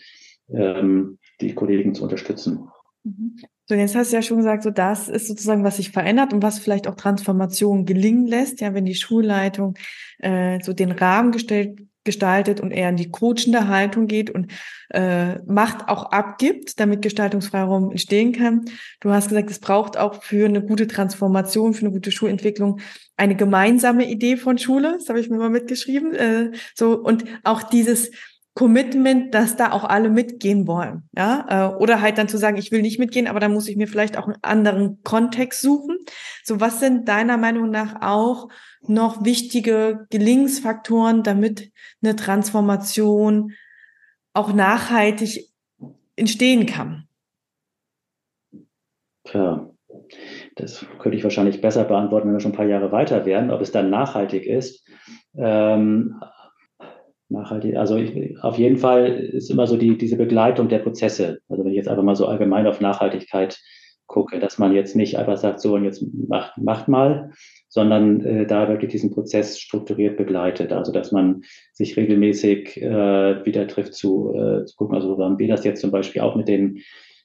ähm, die Kollegen zu unterstützen. Mhm. So, jetzt hast du ja schon gesagt, so das ist sozusagen, was sich verändert und was vielleicht auch Transformation gelingen lässt, ja, wenn die Schulleitung äh, so den Rahmen gestellt gestaltet und eher in die coachende Haltung geht und äh, Macht auch abgibt, damit Gestaltungsfreiraum entstehen kann. Du hast gesagt, es braucht auch für eine gute Transformation, für eine gute Schulentwicklung eine gemeinsame Idee von Schule. Das habe ich mir mal mitgeschrieben. Äh, so und auch dieses Commitment, dass da auch alle mitgehen wollen, ja, äh, oder halt dann zu sagen, ich will nicht mitgehen, aber dann muss ich mir vielleicht auch einen anderen Kontext suchen. So, was sind deiner Meinung nach auch noch wichtige Gelingensfaktoren, damit eine Transformation auch nachhaltig entstehen kann? Tja, das könnte ich wahrscheinlich besser beantworten, wenn wir schon ein paar Jahre weiter wären, ob es dann nachhaltig ist. Ähm, nachhaltig, also ich, auf jeden Fall ist immer so die, diese Begleitung der Prozesse. Also wenn ich jetzt einfach mal so allgemein auf Nachhaltigkeit gucke, dass man jetzt nicht einfach sagt, so und jetzt macht, macht mal, sondern äh, da wirklich diesen Prozess strukturiert begleitet. Also dass man sich regelmäßig äh, wieder trifft zu, äh, zu gucken. Also haben wir das jetzt zum Beispiel auch mit den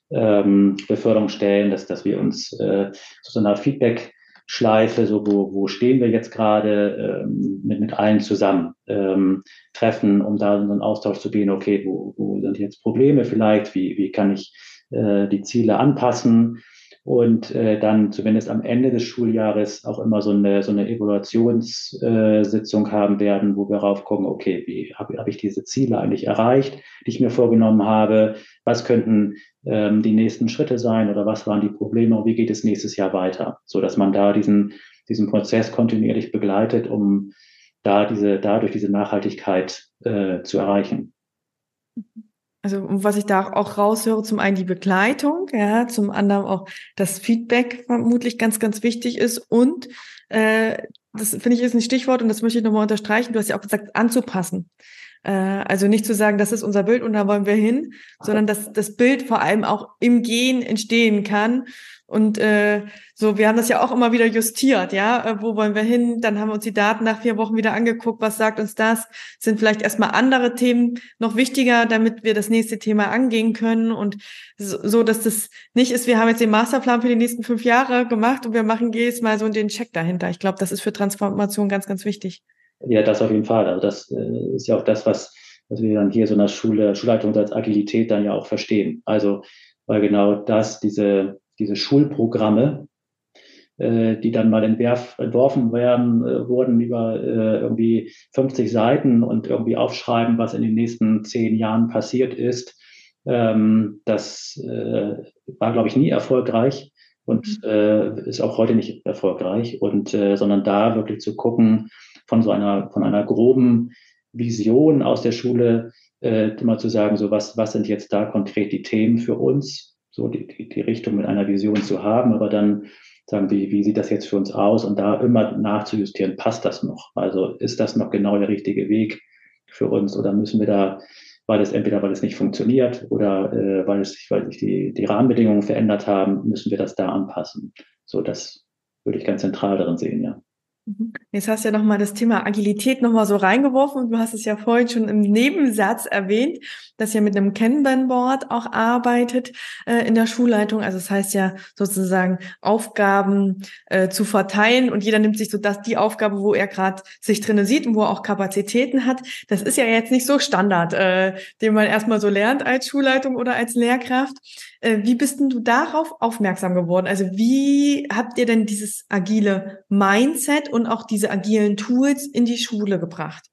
ähm, Beförderungsstellen, dass, dass wir uns äh, zu so einer Feedback Schleife, so wo, wo stehen wir jetzt gerade ähm, mit, mit allen zusammen ähm, treffen, um da in einen Austausch zu gehen, okay, wo, wo sind jetzt Probleme vielleicht, wie, wie kann ich äh, die Ziele anpassen und äh, dann zumindest am Ende des Schuljahres auch immer so eine, so eine Evaluationssitzung äh, haben werden, wo wir rauf gucken, okay, wie habe hab ich diese Ziele eigentlich erreicht, die ich mir vorgenommen habe, was könnten ähm, die nächsten Schritte sein oder was waren die Probleme und wie geht es nächstes Jahr weiter, so dass man da diesen, diesen Prozess kontinuierlich begleitet, um da diese, dadurch diese Nachhaltigkeit äh, zu erreichen. Mhm. Also was ich da auch raushöre, zum einen die Begleitung, ja, zum anderen auch das Feedback vermutlich ganz, ganz wichtig ist und äh, das finde ich ist ein Stichwort und das möchte ich nochmal unterstreichen. Du hast ja auch gesagt, anzupassen. Äh, also nicht zu sagen, das ist unser Bild und da wollen wir hin, sondern dass das Bild vor allem auch im Gehen entstehen kann und äh, so, wir haben das ja auch immer wieder justiert, ja. Äh, wo wollen wir hin? Dann haben wir uns die Daten nach vier Wochen wieder angeguckt. Was sagt uns das? Sind vielleicht erstmal andere Themen noch wichtiger, damit wir das nächste Thema angehen können? Und so, so, dass das nicht ist, wir haben jetzt den Masterplan für die nächsten fünf Jahre gemacht und wir machen jedes Mal so den Check dahinter. Ich glaube, das ist für Transformation ganz, ganz wichtig. Ja, das auf jeden Fall. Also das äh, ist ja auch das, was, was wir dann hier so in der Schule, Schulleitung als Agilität dann ja auch verstehen. Also, weil genau das, diese diese Schulprogramme, äh, die dann mal entwerf, entworfen werden, äh, wurden über äh, irgendwie 50 Seiten und irgendwie aufschreiben, was in den nächsten zehn Jahren passiert ist. Ähm, das äh, war, glaube ich, nie erfolgreich und mhm. äh, ist auch heute nicht erfolgreich. Und äh, sondern da wirklich zu gucken von so einer von einer groben Vision aus der Schule, äh, immer zu sagen, so was was sind jetzt da konkret die Themen für uns so die, die, die Richtung mit einer Vision zu haben, aber dann sagen, wie, wie sieht das jetzt für uns aus und da immer nachzujustieren, passt das noch? Also ist das noch genau der richtige Weg für uns oder müssen wir da, weil es entweder weil es nicht funktioniert oder äh, weil es weil sich die, die Rahmenbedingungen verändert haben, müssen wir das da anpassen. So, das würde ich ganz zentral darin sehen, ja. Mhm. Jetzt hast du ja nochmal das Thema Agilität nochmal so reingeworfen und du hast es ja vorhin schon im Nebensatz erwähnt, dass ihr mit einem Kanban-Board auch arbeitet äh, in der Schulleitung. Also das heißt ja sozusagen Aufgaben äh, zu verteilen und jeder nimmt sich so das, die Aufgabe, wo er gerade sich drinnen sieht und wo er auch Kapazitäten hat. Das ist ja jetzt nicht so Standard, äh, den man erstmal so lernt als Schulleitung oder als Lehrkraft. Äh, wie bist denn du darauf aufmerksam geworden? Also wie habt ihr denn dieses agile Mindset und auch diese agilen Tools in die Schule gebracht?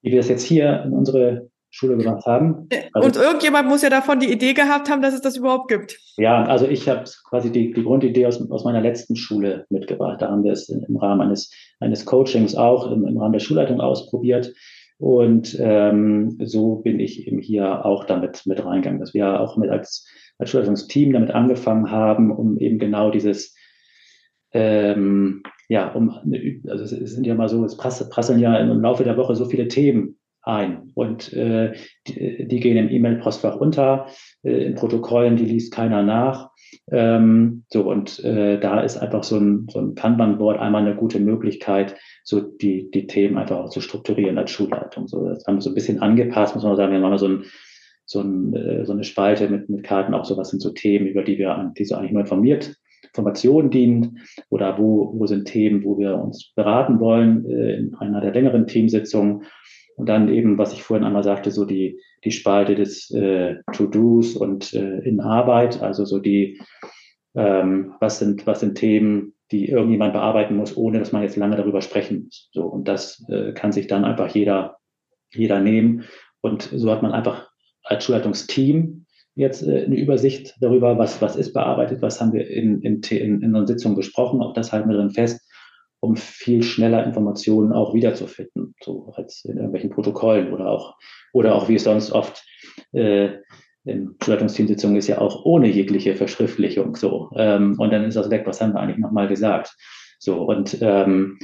Wie wir das jetzt hier in unsere Schule gemacht haben. Also, und irgendjemand muss ja davon die Idee gehabt haben, dass es das überhaupt gibt. Ja, also ich habe quasi die, die Grundidee aus, aus meiner letzten Schule mitgebracht. Da haben wir es im Rahmen eines, eines Coachings auch im, im Rahmen der Schulleitung ausprobiert. Und ähm, so bin ich eben hier auch damit mit reingegangen, dass wir auch mit als, als Schulleitungsteam damit angefangen haben, um eben genau dieses, ähm, ja, um, also es sind ja mal so, es prasseln ja im Laufe der Woche so viele Themen ein. Und äh, die, die gehen im E-Mail-Postfach unter, äh, in Protokollen, die liest keiner nach. Ähm, so und äh, da ist einfach so ein, so ein Kanban-Board einmal eine gute Möglichkeit, so die, die Themen einfach auch zu strukturieren als Schulleitung. So, das haben wir so ein bisschen angepasst, muss man sagen. Wir haben so, ein, so, ein, äh, so eine Spalte mit, mit Karten, auch so was sind so Themen, über die wir, die so eigentlich nur informiert, Informationen dienen oder wo, wo sind Themen, wo wir uns beraten wollen äh, in einer der längeren Teamsitzungen. Und dann eben, was ich vorhin einmal sagte, so die, die Spalte des äh, To-Dos und äh, in Arbeit, also so die, ähm, was sind, was sind Themen, die irgendjemand bearbeiten muss, ohne dass man jetzt lange darüber sprechen muss. So, und das äh, kann sich dann einfach jeder, jeder nehmen. Und so hat man einfach als Schulleitungsteam jetzt äh, eine Übersicht darüber, was, was ist bearbeitet, was haben wir in, in, in, in einer Sitzung besprochen. Auch das halten wir drin fest, um viel schneller Informationen auch wiederzufinden, so als in irgendwelchen Protokollen oder auch, oder auch wie es sonst oft äh, in Schulleitungsteamsitzungen ist ja auch ohne jegliche Verschriftlichung so. Ähm, und dann ist das weg, was haben wir eigentlich nochmal gesagt? So, und ähm,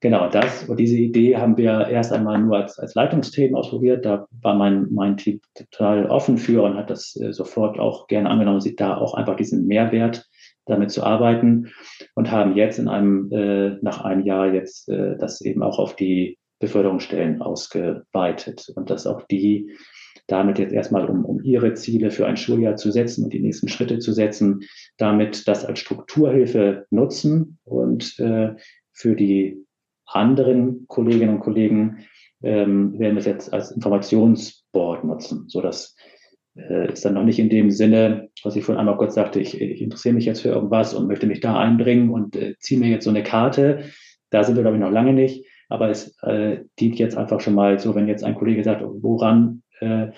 genau das und diese Idee haben wir erst einmal nur als, als Leitungsteam ausprobiert. Da war mein, mein Team total offen für und hat das äh, sofort auch gerne angenommen, sieht da auch einfach diesen Mehrwert damit zu arbeiten und haben jetzt in einem, äh, nach einem Jahr jetzt äh, das eben auch auf die Beförderungsstellen ausgeweitet und dass auch die damit jetzt erstmal, um, um ihre Ziele für ein Schuljahr zu setzen und die nächsten Schritte zu setzen, damit das als Strukturhilfe nutzen und äh, für die anderen Kolleginnen und Kollegen ähm, werden wir es jetzt als Informationsboard nutzen, so dass äh, ist dann noch nicht in dem Sinne, was ich vorhin einmal kurz sagte, ich, ich interessiere mich jetzt für irgendwas und möchte mich da einbringen und äh, ziehe mir jetzt so eine Karte. Da sind wir, glaube ich, noch lange nicht. Aber es äh, dient jetzt einfach schon mal so, wenn jetzt ein Kollege sagt, woran äh,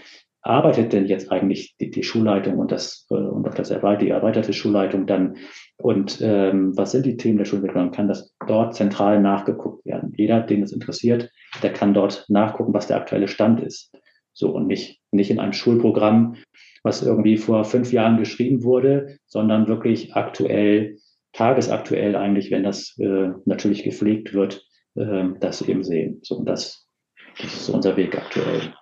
arbeitet denn jetzt eigentlich die, die Schulleitung und das äh, und auch das erweiterte, die erweiterte Schulleitung dann und ähm, was sind die Themen der Schulentwicklung? Kann das dort zentral nachgeguckt werden? Jeder, den es interessiert, der kann dort nachgucken, was der aktuelle Stand ist. So und nicht nicht in einem Schulprogramm, was irgendwie vor fünf Jahren geschrieben wurde, sondern wirklich aktuell, tagesaktuell eigentlich, wenn das äh, natürlich gepflegt wird, äh, das eben sehen. So und das, das ist unser Weg aktuell.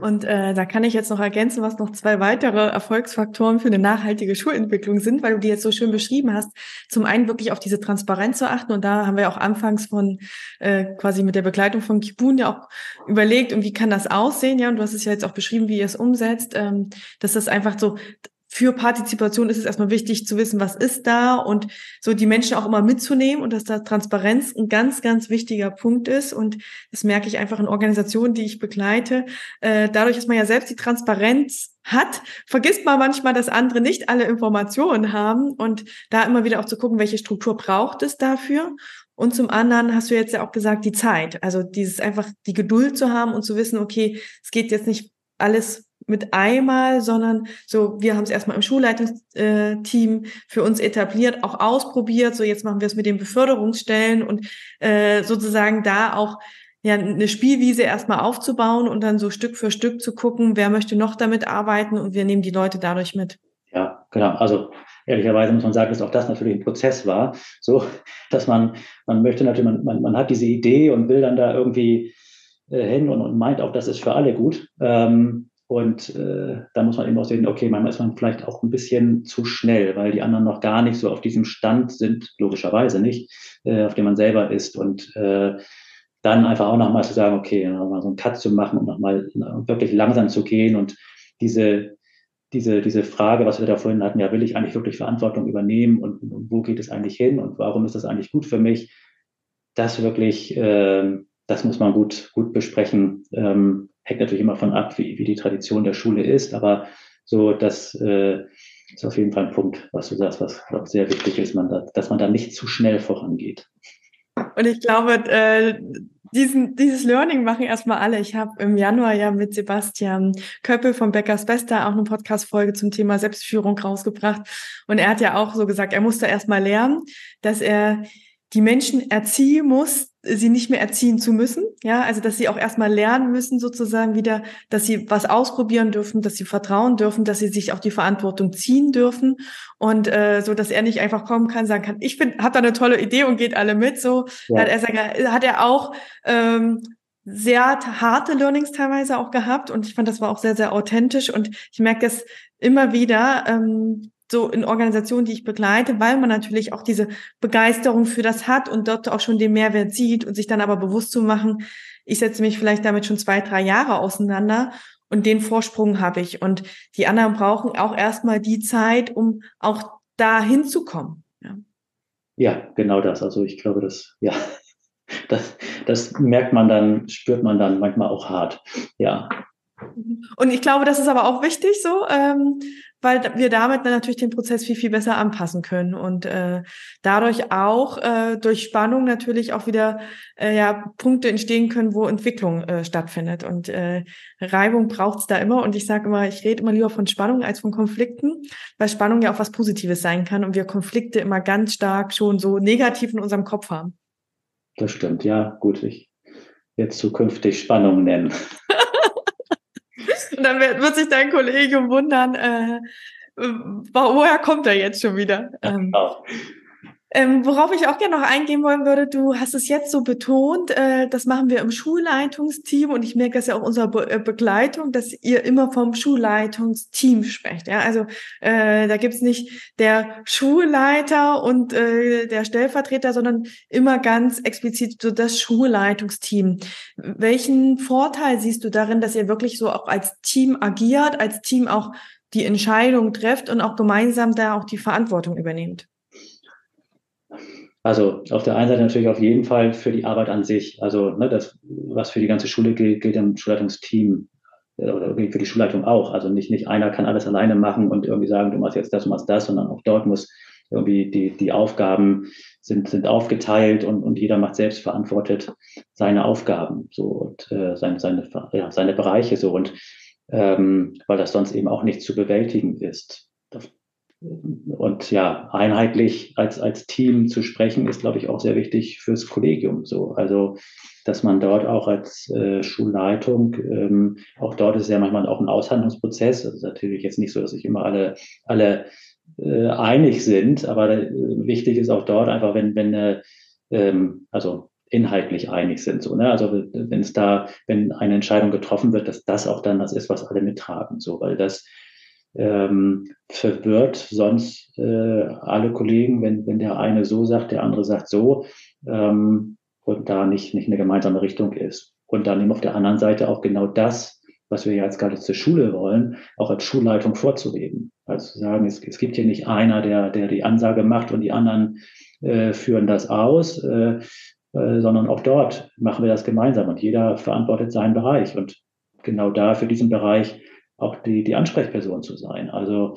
Und äh, da kann ich jetzt noch ergänzen, was noch zwei weitere Erfolgsfaktoren für eine nachhaltige Schulentwicklung sind, weil du die jetzt so schön beschrieben hast. Zum einen wirklich auf diese Transparenz zu achten. Und da haben wir auch anfangs von äh, quasi mit der Begleitung von Kibun ja auch überlegt, und wie kann das aussehen? Ja, und du hast es ja jetzt auch beschrieben, wie ihr es umsetzt, ähm, dass das einfach so für Partizipation ist es erstmal wichtig zu wissen, was ist da und so die Menschen auch immer mitzunehmen und dass da Transparenz ein ganz, ganz wichtiger Punkt ist. Und das merke ich einfach in Organisationen, die ich begleite. Äh, dadurch, dass man ja selbst die Transparenz hat, vergisst man manchmal, dass andere nicht alle Informationen haben und da immer wieder auch zu gucken, welche Struktur braucht es dafür. Und zum anderen hast du jetzt ja auch gesagt, die Zeit. Also dieses einfach die Geduld zu haben und zu wissen, okay, es geht jetzt nicht alles mit einmal, sondern so, wir haben es erstmal im Schulleitungsteam für uns etabliert, auch ausprobiert. So, jetzt machen wir es mit den Beförderungsstellen und äh, sozusagen da auch ja eine Spielwiese erstmal aufzubauen und dann so Stück für Stück zu gucken, wer möchte noch damit arbeiten und wir nehmen die Leute dadurch mit. Ja, genau. Also ehrlicherweise muss man sagen, dass auch das natürlich ein Prozess war. So, dass man, man möchte natürlich, man, man, man hat diese Idee und will dann da irgendwie äh, hin und, und meint auch, das ist für alle gut. Ähm, Und äh, da muss man eben auch sehen, okay, manchmal ist man vielleicht auch ein bisschen zu schnell, weil die anderen noch gar nicht so auf diesem Stand sind, logischerweise nicht, äh, auf dem man selber ist. Und äh, dann einfach auch nochmal zu sagen, okay, nochmal so einen Cut zu machen und nochmal wirklich langsam zu gehen und diese, diese, diese Frage, was wir da vorhin hatten, ja, will ich eigentlich wirklich Verantwortung übernehmen und, und wo geht es eigentlich hin und warum ist das eigentlich gut für mich? Das wirklich, äh, das muss man gut, gut besprechen. Ähm, hängt natürlich immer von ab, wie, wie die Tradition der Schule ist, aber so, das äh, ist auf jeden Fall ein Punkt, was du sagst, was glaub, sehr wichtig ist, man da, dass man da nicht zu schnell vorangeht. Und ich glaube, äh, diesen, dieses Learning machen erstmal alle. Ich habe im Januar ja mit Sebastian Köppel von Beckers Bester auch eine Podcast-Folge zum Thema Selbstführung rausgebracht. Und er hat ja auch so gesagt, er musste erstmal lernen, dass er die Menschen erziehen muss, sie nicht mehr erziehen zu müssen. Ja, also dass sie auch erstmal lernen müssen, sozusagen wieder, dass sie was ausprobieren dürfen, dass sie vertrauen dürfen, dass sie sich auch die Verantwortung ziehen dürfen und äh, so, dass er nicht einfach kommen kann, sagen kann, ich bin, habe da eine tolle Idee und geht alle mit. So ja. hat er sagen, hat er auch ähm, sehr harte Learnings teilweise auch gehabt und ich fand, das war auch sehr, sehr authentisch und ich merke es immer wieder, ähm, so in Organisationen, die ich begleite, weil man natürlich auch diese Begeisterung für das hat und dort auch schon den Mehrwert sieht und sich dann aber bewusst zu machen, ich setze mich vielleicht damit schon zwei, drei Jahre auseinander und den Vorsprung habe ich. Und die anderen brauchen auch erstmal die Zeit, um auch da hinzukommen. Ja. ja, genau das. Also ich glaube, das, ja, das, das merkt man dann, spürt man dann manchmal auch hart. Ja. Und ich glaube, das ist aber auch wichtig so, ähm, weil wir damit natürlich den Prozess viel, viel besser anpassen können und äh, dadurch auch äh, durch Spannung natürlich auch wieder äh, ja, Punkte entstehen können, wo Entwicklung äh, stattfindet. Und äh, Reibung braucht's da immer. Und ich sage immer, ich rede immer lieber von Spannung als von Konflikten, weil Spannung ja auch was Positives sein kann und wir Konflikte immer ganz stark schon so negativ in unserem Kopf haben. Das stimmt, ja, gut. Ich jetzt zukünftig Spannung nennen. Und dann wird, sich dein Kollege wundern, äh, woher kommt er jetzt schon wieder? Ähm, genau. Ähm, worauf ich auch gerne noch eingehen wollen würde, du hast es jetzt so betont, äh, das machen wir im Schulleitungsteam und ich merke das ja auch unserer Be äh, Begleitung, dass ihr immer vom Schulleitungsteam sprecht. Ja? Also äh, da gibt's nicht der Schulleiter und äh, der Stellvertreter, sondern immer ganz explizit so das Schulleitungsteam. Welchen Vorteil siehst du darin, dass ihr wirklich so auch als Team agiert, als Team auch die Entscheidung trefft und auch gemeinsam da auch die Verantwortung übernehmt? Also auf der einen Seite natürlich auf jeden Fall für die Arbeit an sich. Also ne, das, was für die ganze Schule gilt, gilt im Schulleitungsteam äh, oder für die Schulleitung auch. Also nicht, nicht einer kann alles alleine machen und irgendwie sagen, du machst jetzt das, du machst das, sondern auch dort muss irgendwie die, die Aufgaben sind, sind aufgeteilt und, und jeder macht selbst verantwortet seine Aufgaben so und äh, seine, seine, ja, seine Bereiche so und ähm, weil das sonst eben auch nicht zu bewältigen ist und ja, einheitlich als, als Team zu sprechen, ist, glaube ich, auch sehr wichtig fürs Kollegium. So, also, dass man dort auch als äh, Schulleitung, ähm, auch dort ist ja manchmal auch ein Aushandlungsprozess. Also natürlich jetzt nicht so, dass sich immer alle, alle äh, einig sind, aber äh, wichtig ist auch dort einfach, wenn, wenn, äh, ähm, also inhaltlich einig sind. So, ne? Also wenn es da, wenn eine Entscheidung getroffen wird, dass das auch dann das ist, was alle mittragen. So, weil das ähm, verwirrt sonst äh, alle Kollegen, wenn, wenn der eine so sagt, der andere sagt so ähm, und da nicht, nicht eine gemeinsame Richtung ist. Und dann eben auf der anderen Seite auch genau das, was wir ja jetzt gerade zur Schule wollen, auch als Schulleitung vorzuleben. Also zu sagen, es, es gibt hier nicht einer, der, der die Ansage macht und die anderen äh, führen das aus, äh, äh, sondern auch dort machen wir das gemeinsam und jeder verantwortet seinen Bereich. Und genau da für diesen Bereich auch die, die Ansprechperson zu sein. Also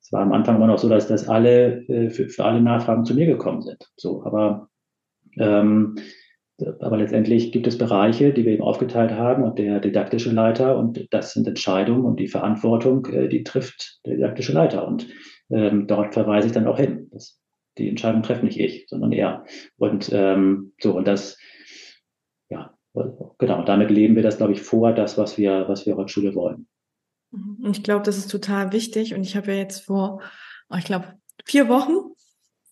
es war am Anfang immer noch so, dass, dass alle äh, für, für alle Nachfragen zu mir gekommen sind. So, aber ähm, aber letztendlich gibt es Bereiche, die wir eben aufgeteilt haben und der didaktische Leiter und das sind Entscheidungen und die Verantwortung, äh, die trifft der didaktische Leiter und ähm, dort verweise ich dann auch hin. Das, die Entscheidung trifft nicht ich, sondern er. Und ähm, so und das, ja, genau. Damit leben wir das, glaube ich, vor, das was wir was wir als Schule wollen. Und ich glaube, das ist total wichtig. Und ich habe ja jetzt vor, oh, ich glaube, vier Wochen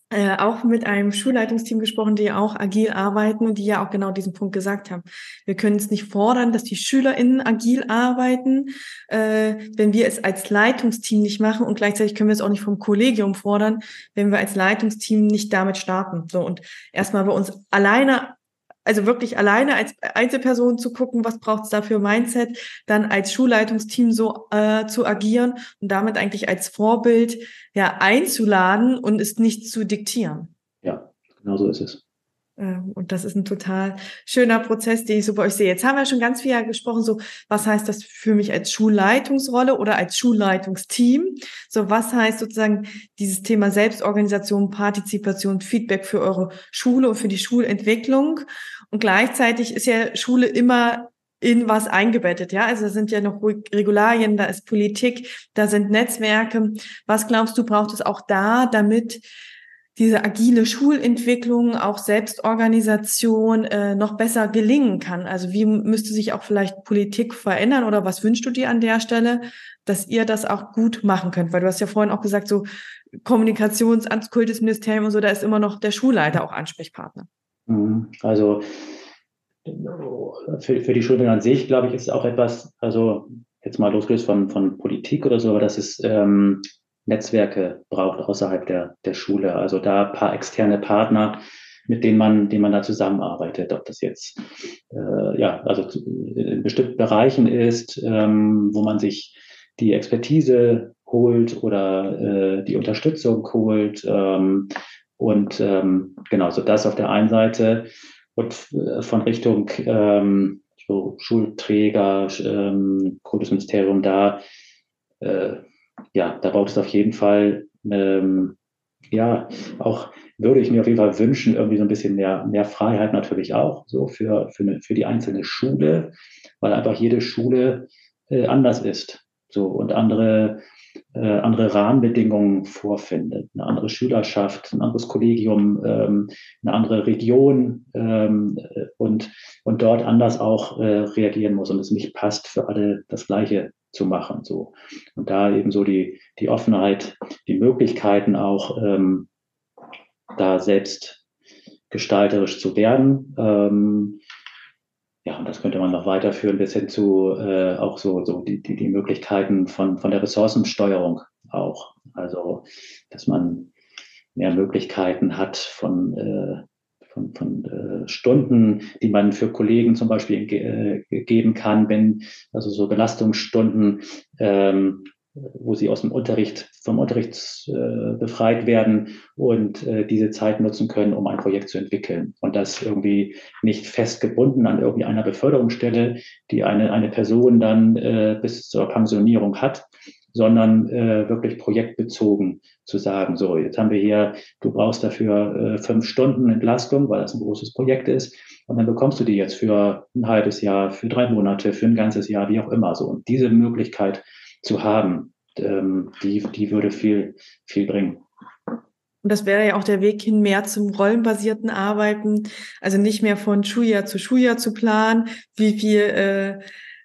äh, auch mit einem Schulleitungsteam gesprochen, die auch agil arbeiten und die ja auch genau diesen Punkt gesagt haben. Wir können es nicht fordern, dass die SchülerInnen agil arbeiten, äh, wenn wir es als Leitungsteam nicht machen und gleichzeitig können wir es auch nicht vom Kollegium fordern, wenn wir als Leitungsteam nicht damit starten. So und erstmal bei uns alleine also wirklich alleine als Einzelperson zu gucken, was braucht es da für Mindset, dann als Schulleitungsteam so äh, zu agieren und damit eigentlich als Vorbild ja einzuladen und es nicht zu diktieren. Ja, genau so ist es. Ähm, und das ist ein total schöner Prozess, den ich so bei euch sehe. Jetzt haben wir schon ganz viel gesprochen, so was heißt das für mich als Schulleitungsrolle oder als Schulleitungsteam? So was heißt sozusagen dieses Thema Selbstorganisation, Partizipation, Feedback für eure Schule und für die Schulentwicklung? Und gleichzeitig ist ja Schule immer in was eingebettet, ja. Also da sind ja noch Regularien, da ist Politik, da sind Netzwerke. Was glaubst du, braucht es auch da, damit diese agile Schulentwicklung, auch Selbstorganisation äh, noch besser gelingen kann? Also wie müsste sich auch vielleicht Politik verändern oder was wünschst du dir an der Stelle, dass ihr das auch gut machen könnt? Weil du hast ja vorhin auch gesagt, so Kommunikations-, Kultusministerium und so, da ist immer noch der Schulleiter auch Ansprechpartner. Mhm. Also für, für die Schulen an sich, glaube ich, ist auch etwas, also jetzt mal losgelöst von, von Politik oder so, aber dass es ähm, Netzwerke braucht außerhalb der, der Schule. Also da paar externe Partner, mit denen man, denen man da zusammenarbeitet, ob das jetzt äh, ja, also in bestimmten Bereichen ist, ähm, wo man sich die Expertise holt oder äh, die Unterstützung holt, ähm, und ähm, genau, so das auf der einen Seite und äh, von Richtung ähm, so Schulträger, ähm, Kultusministerium da, äh, ja, da braucht es auf jeden Fall, ähm, ja, auch würde ich mir auf jeden Fall wünschen, irgendwie so ein bisschen mehr, mehr Freiheit natürlich auch, so für, für, eine, für die einzelne Schule, weil einfach jede Schule äh, anders ist. So und andere äh, andere Rahmenbedingungen vorfindet, eine andere Schülerschaft, ein anderes Kollegium, ähm, eine andere Region ähm, und, und dort anders auch äh, reagieren muss und es nicht passt, für alle das Gleiche zu machen. So. Und da eben so die, die Offenheit, die Möglichkeiten auch ähm, da selbst gestalterisch zu werden. Ähm, ja, und das könnte man noch weiterführen bis hin zu äh, auch so, so die, die, die Möglichkeiten von, von der Ressourcensteuerung auch. Also, dass man mehr Möglichkeiten hat von, äh, von, von äh, Stunden, die man für Kollegen zum Beispiel ge äh, geben kann, wenn also so Belastungsstunden ähm, wo sie aus dem Unterricht, vom Unterricht äh, befreit werden und äh, diese Zeit nutzen können, um ein Projekt zu entwickeln. Und das irgendwie nicht festgebunden an irgendwie einer Beförderungsstelle, die eine, eine Person dann äh, bis zur Pensionierung hat, sondern äh, wirklich projektbezogen zu sagen, so, jetzt haben wir hier, du brauchst dafür äh, fünf Stunden Entlastung, weil das ein großes Projekt ist. Und dann bekommst du die jetzt für ein halbes Jahr, für drei Monate, für ein ganzes Jahr, wie auch immer so. Und diese Möglichkeit zu haben, ähm, die, die würde viel, viel bringen. Und das wäre ja auch der Weg hin mehr zum rollenbasierten Arbeiten, also nicht mehr von Schuljahr zu Schuljahr zu planen, wie viel äh,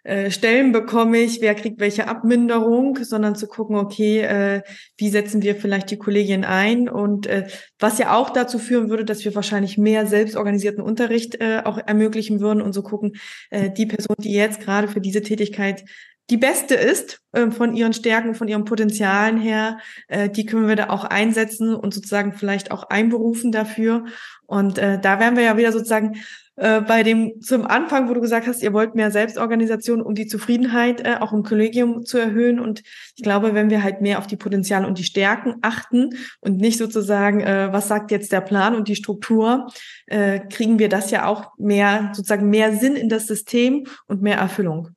äh, Stellen bekomme ich, wer kriegt welche Abminderung, sondern zu gucken, okay, äh, wie setzen wir vielleicht die Kollegien ein und äh, was ja auch dazu führen würde, dass wir wahrscheinlich mehr selbstorganisierten Unterricht äh, auch ermöglichen würden und so gucken, äh, die Person, die jetzt gerade für diese Tätigkeit die beste ist äh, von ihren Stärken, von ihren Potenzialen her, äh, die können wir da auch einsetzen und sozusagen vielleicht auch einberufen dafür. Und äh, da wären wir ja wieder sozusagen äh, bei dem zum Anfang, wo du gesagt hast, ihr wollt mehr Selbstorganisation, um die Zufriedenheit äh, auch im Kollegium zu erhöhen. Und ich glaube, wenn wir halt mehr auf die Potenziale und die Stärken achten und nicht sozusagen, äh, was sagt jetzt der Plan und die Struktur, äh, kriegen wir das ja auch mehr sozusagen mehr Sinn in das System und mehr Erfüllung.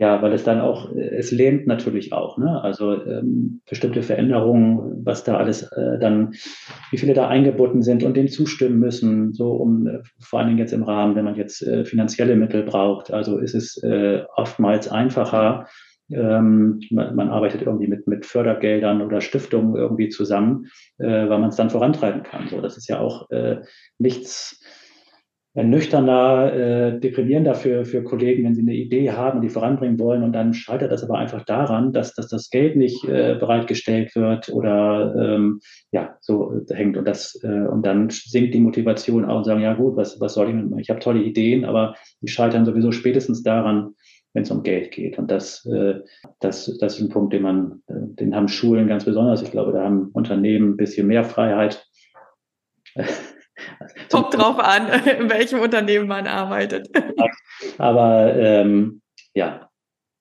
Ja, weil es dann auch, es lehnt natürlich auch, ne? Also ähm, bestimmte Veränderungen, was da alles äh, dann, wie viele da eingebunden sind und dem zustimmen müssen, so um äh, vor allen Dingen jetzt im Rahmen, wenn man jetzt äh, finanzielle Mittel braucht. Also ist es äh, oftmals einfacher, ähm, man, man, arbeitet irgendwie mit, mit Fördergeldern oder Stiftungen irgendwie zusammen, äh, weil man es dann vorantreiben kann. So, das ist ja auch äh, nichts ernüchternder, äh, deprimierender für, für Kollegen, wenn sie eine Idee haben, die voranbringen wollen und dann scheitert das aber einfach daran, dass, dass das Geld nicht äh, bereitgestellt wird oder ähm, ja, so hängt und das äh, und dann sinkt die Motivation auch und sagen, ja gut, was, was soll ich mit, ich habe tolle Ideen, aber die scheitern sowieso spätestens daran, wenn es um Geld geht. Und das, äh, das, das ist ein Punkt, den man, äh, den haben Schulen ganz besonders. Ich glaube, da haben Unternehmen ein bisschen mehr Freiheit. Kommt drauf an, in welchem Unternehmen man arbeitet. Aber ähm, ja,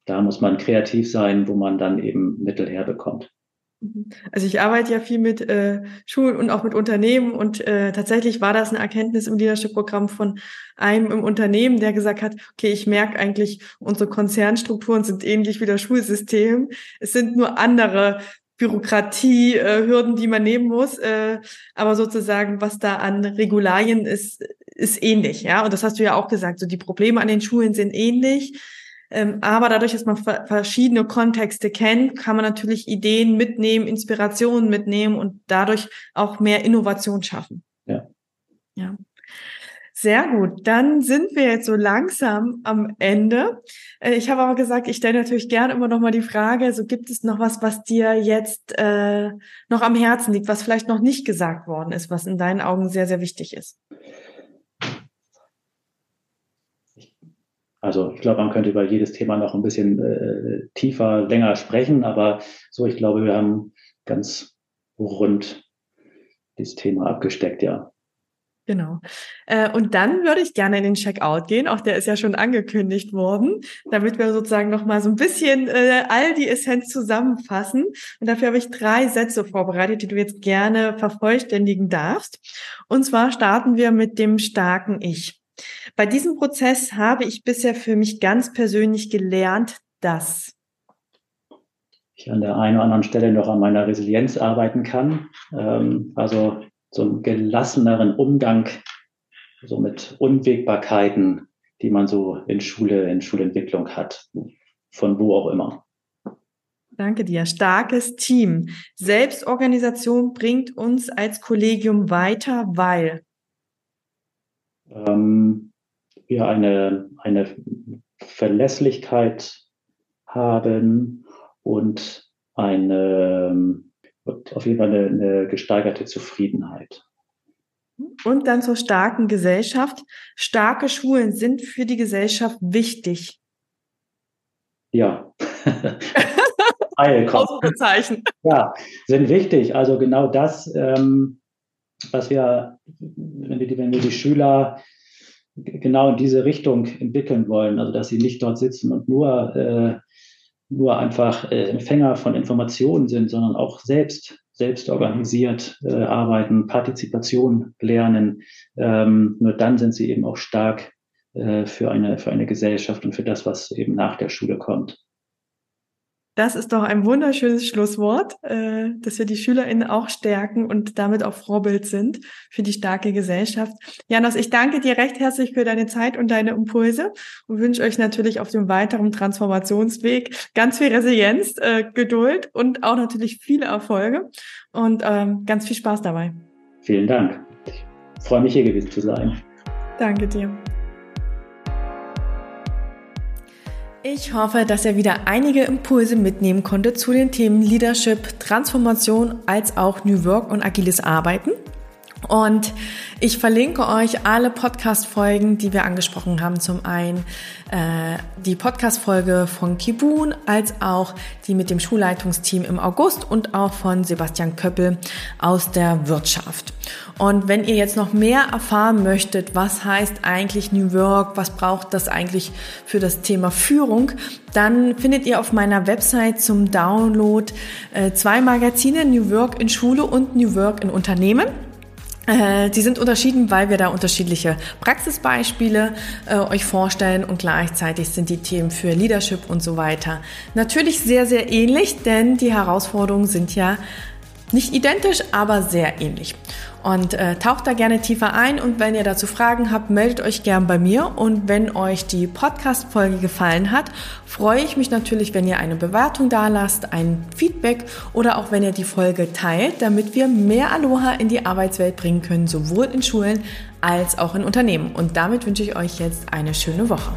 da muss man kreativ sein, wo man dann eben Mittel herbekommt. Mhm. Also ich arbeite ja viel mit äh, Schulen und auch mit Unternehmen und äh, tatsächlich war das eine Erkenntnis im Leadership-Programm von einem im Unternehmen, der gesagt hat, okay, ich merke eigentlich, unsere Konzernstrukturen sind ähnlich wie das Schulsystem. Es sind nur andere Bürokratie-Hürden, äh, die man nehmen muss. Äh, aber sozusagen, was da an Regularien ist, ist ähnlich. Ja, und das hast du ja auch gesagt. So die Probleme an den Schulen sind ähnlich. Ähm, aber dadurch, dass man verschiedene Kontexte kennt, kann man natürlich Ideen mitnehmen, Inspirationen mitnehmen und dadurch auch mehr Innovation schaffen. Ja. Ja. Sehr gut. Dann sind wir jetzt so langsam am Ende. Äh, ich habe aber gesagt, ich stelle natürlich gerne immer noch mal die Frage, so gibt es noch was, was dir jetzt äh, noch am Herzen liegt, was vielleicht noch nicht gesagt worden ist, was in deinen Augen sehr, sehr wichtig ist? Also ich glaube, man könnte über jedes Thema noch ein bisschen äh, tiefer, länger sprechen, aber so, ich glaube, wir haben ganz rund dieses Thema abgesteckt, ja. Genau. Äh, und dann würde ich gerne in den Checkout gehen. Auch der ist ja schon angekündigt worden, damit wir sozusagen noch mal so ein bisschen äh, all die Essenz zusammenfassen. Und dafür habe ich drei Sätze vorbereitet, die du jetzt gerne vervollständigen darfst. Und zwar starten wir mit dem starken Ich. Bei diesem Prozess habe ich bisher für mich ganz persönlich gelernt, dass ich an der einen oder anderen Stelle noch an meiner Resilienz arbeiten kann. Ähm, also so einen gelasseneren Umgang so mit Unwägbarkeiten, die man so in Schule, in Schulentwicklung hat, von wo auch immer. Danke dir. Starkes Team. Selbstorganisation bringt uns als Kollegium weiter, weil ähm, wir eine, eine Verlässlichkeit haben und eine auf jeden Fall eine, eine gesteigerte Zufriedenheit. Und dann zur starken Gesellschaft. Starke Schulen sind für die Gesellschaft wichtig. Ja. Ausrufezeichen. Ja, sind wichtig. Also genau das, ähm, was wir, wenn wir, wenn wir die Schüler genau in diese Richtung entwickeln wollen, also dass sie nicht dort sitzen und nur äh, nur einfach äh, Empfänger von Informationen sind, sondern auch selbst, selbst organisiert äh, arbeiten, Partizipation lernen. Ähm, nur dann sind sie eben auch stark äh, für, eine, für eine Gesellschaft und für das, was eben nach der Schule kommt. Das ist doch ein wunderschönes Schlusswort, äh, dass wir die SchülerInnen auch stärken und damit auch Vorbild sind für die starke Gesellschaft. Janos, ich danke dir recht herzlich für deine Zeit und deine Impulse und wünsche euch natürlich auf dem weiteren Transformationsweg ganz viel Resilienz, äh, Geduld und auch natürlich viele Erfolge und ähm, ganz viel Spaß dabei. Vielen Dank. Ich freue mich hier gewesen zu sein. Danke dir. Ich hoffe, dass ihr wieder einige Impulse mitnehmen konntet zu den Themen Leadership, Transformation als auch New Work und agiles Arbeiten. Und ich verlinke euch alle Podcast-Folgen, die wir angesprochen haben. Zum einen äh, die Podcast-Folge von Kibun, als auch die mit dem Schulleitungsteam im August und auch von Sebastian Köppel aus der Wirtschaft. Und wenn ihr jetzt noch mehr erfahren möchtet, was heißt eigentlich New Work, was braucht das eigentlich für das Thema Führung, dann findet ihr auf meiner Website zum Download äh, zwei Magazine, New Work in Schule und New Work in Unternehmen. Äh, die sind unterschieden, weil wir da unterschiedliche Praxisbeispiele äh, euch vorstellen und gleichzeitig sind die Themen für Leadership und so weiter natürlich sehr, sehr ähnlich, denn die Herausforderungen sind ja Nicht identisch, aber sehr ähnlich. Und äh, taucht da gerne tiefer ein und wenn ihr dazu Fragen habt, meldet euch gern bei mir. Und wenn euch die Podcast-Folge gefallen hat, freue ich mich natürlich, wenn ihr eine Bewertung da lasst, ein Feedback oder auch wenn ihr die Folge teilt, damit wir mehr Aloha in die Arbeitswelt bringen können, sowohl in Schulen als auch in Unternehmen. Und damit wünsche ich euch jetzt eine schöne Woche.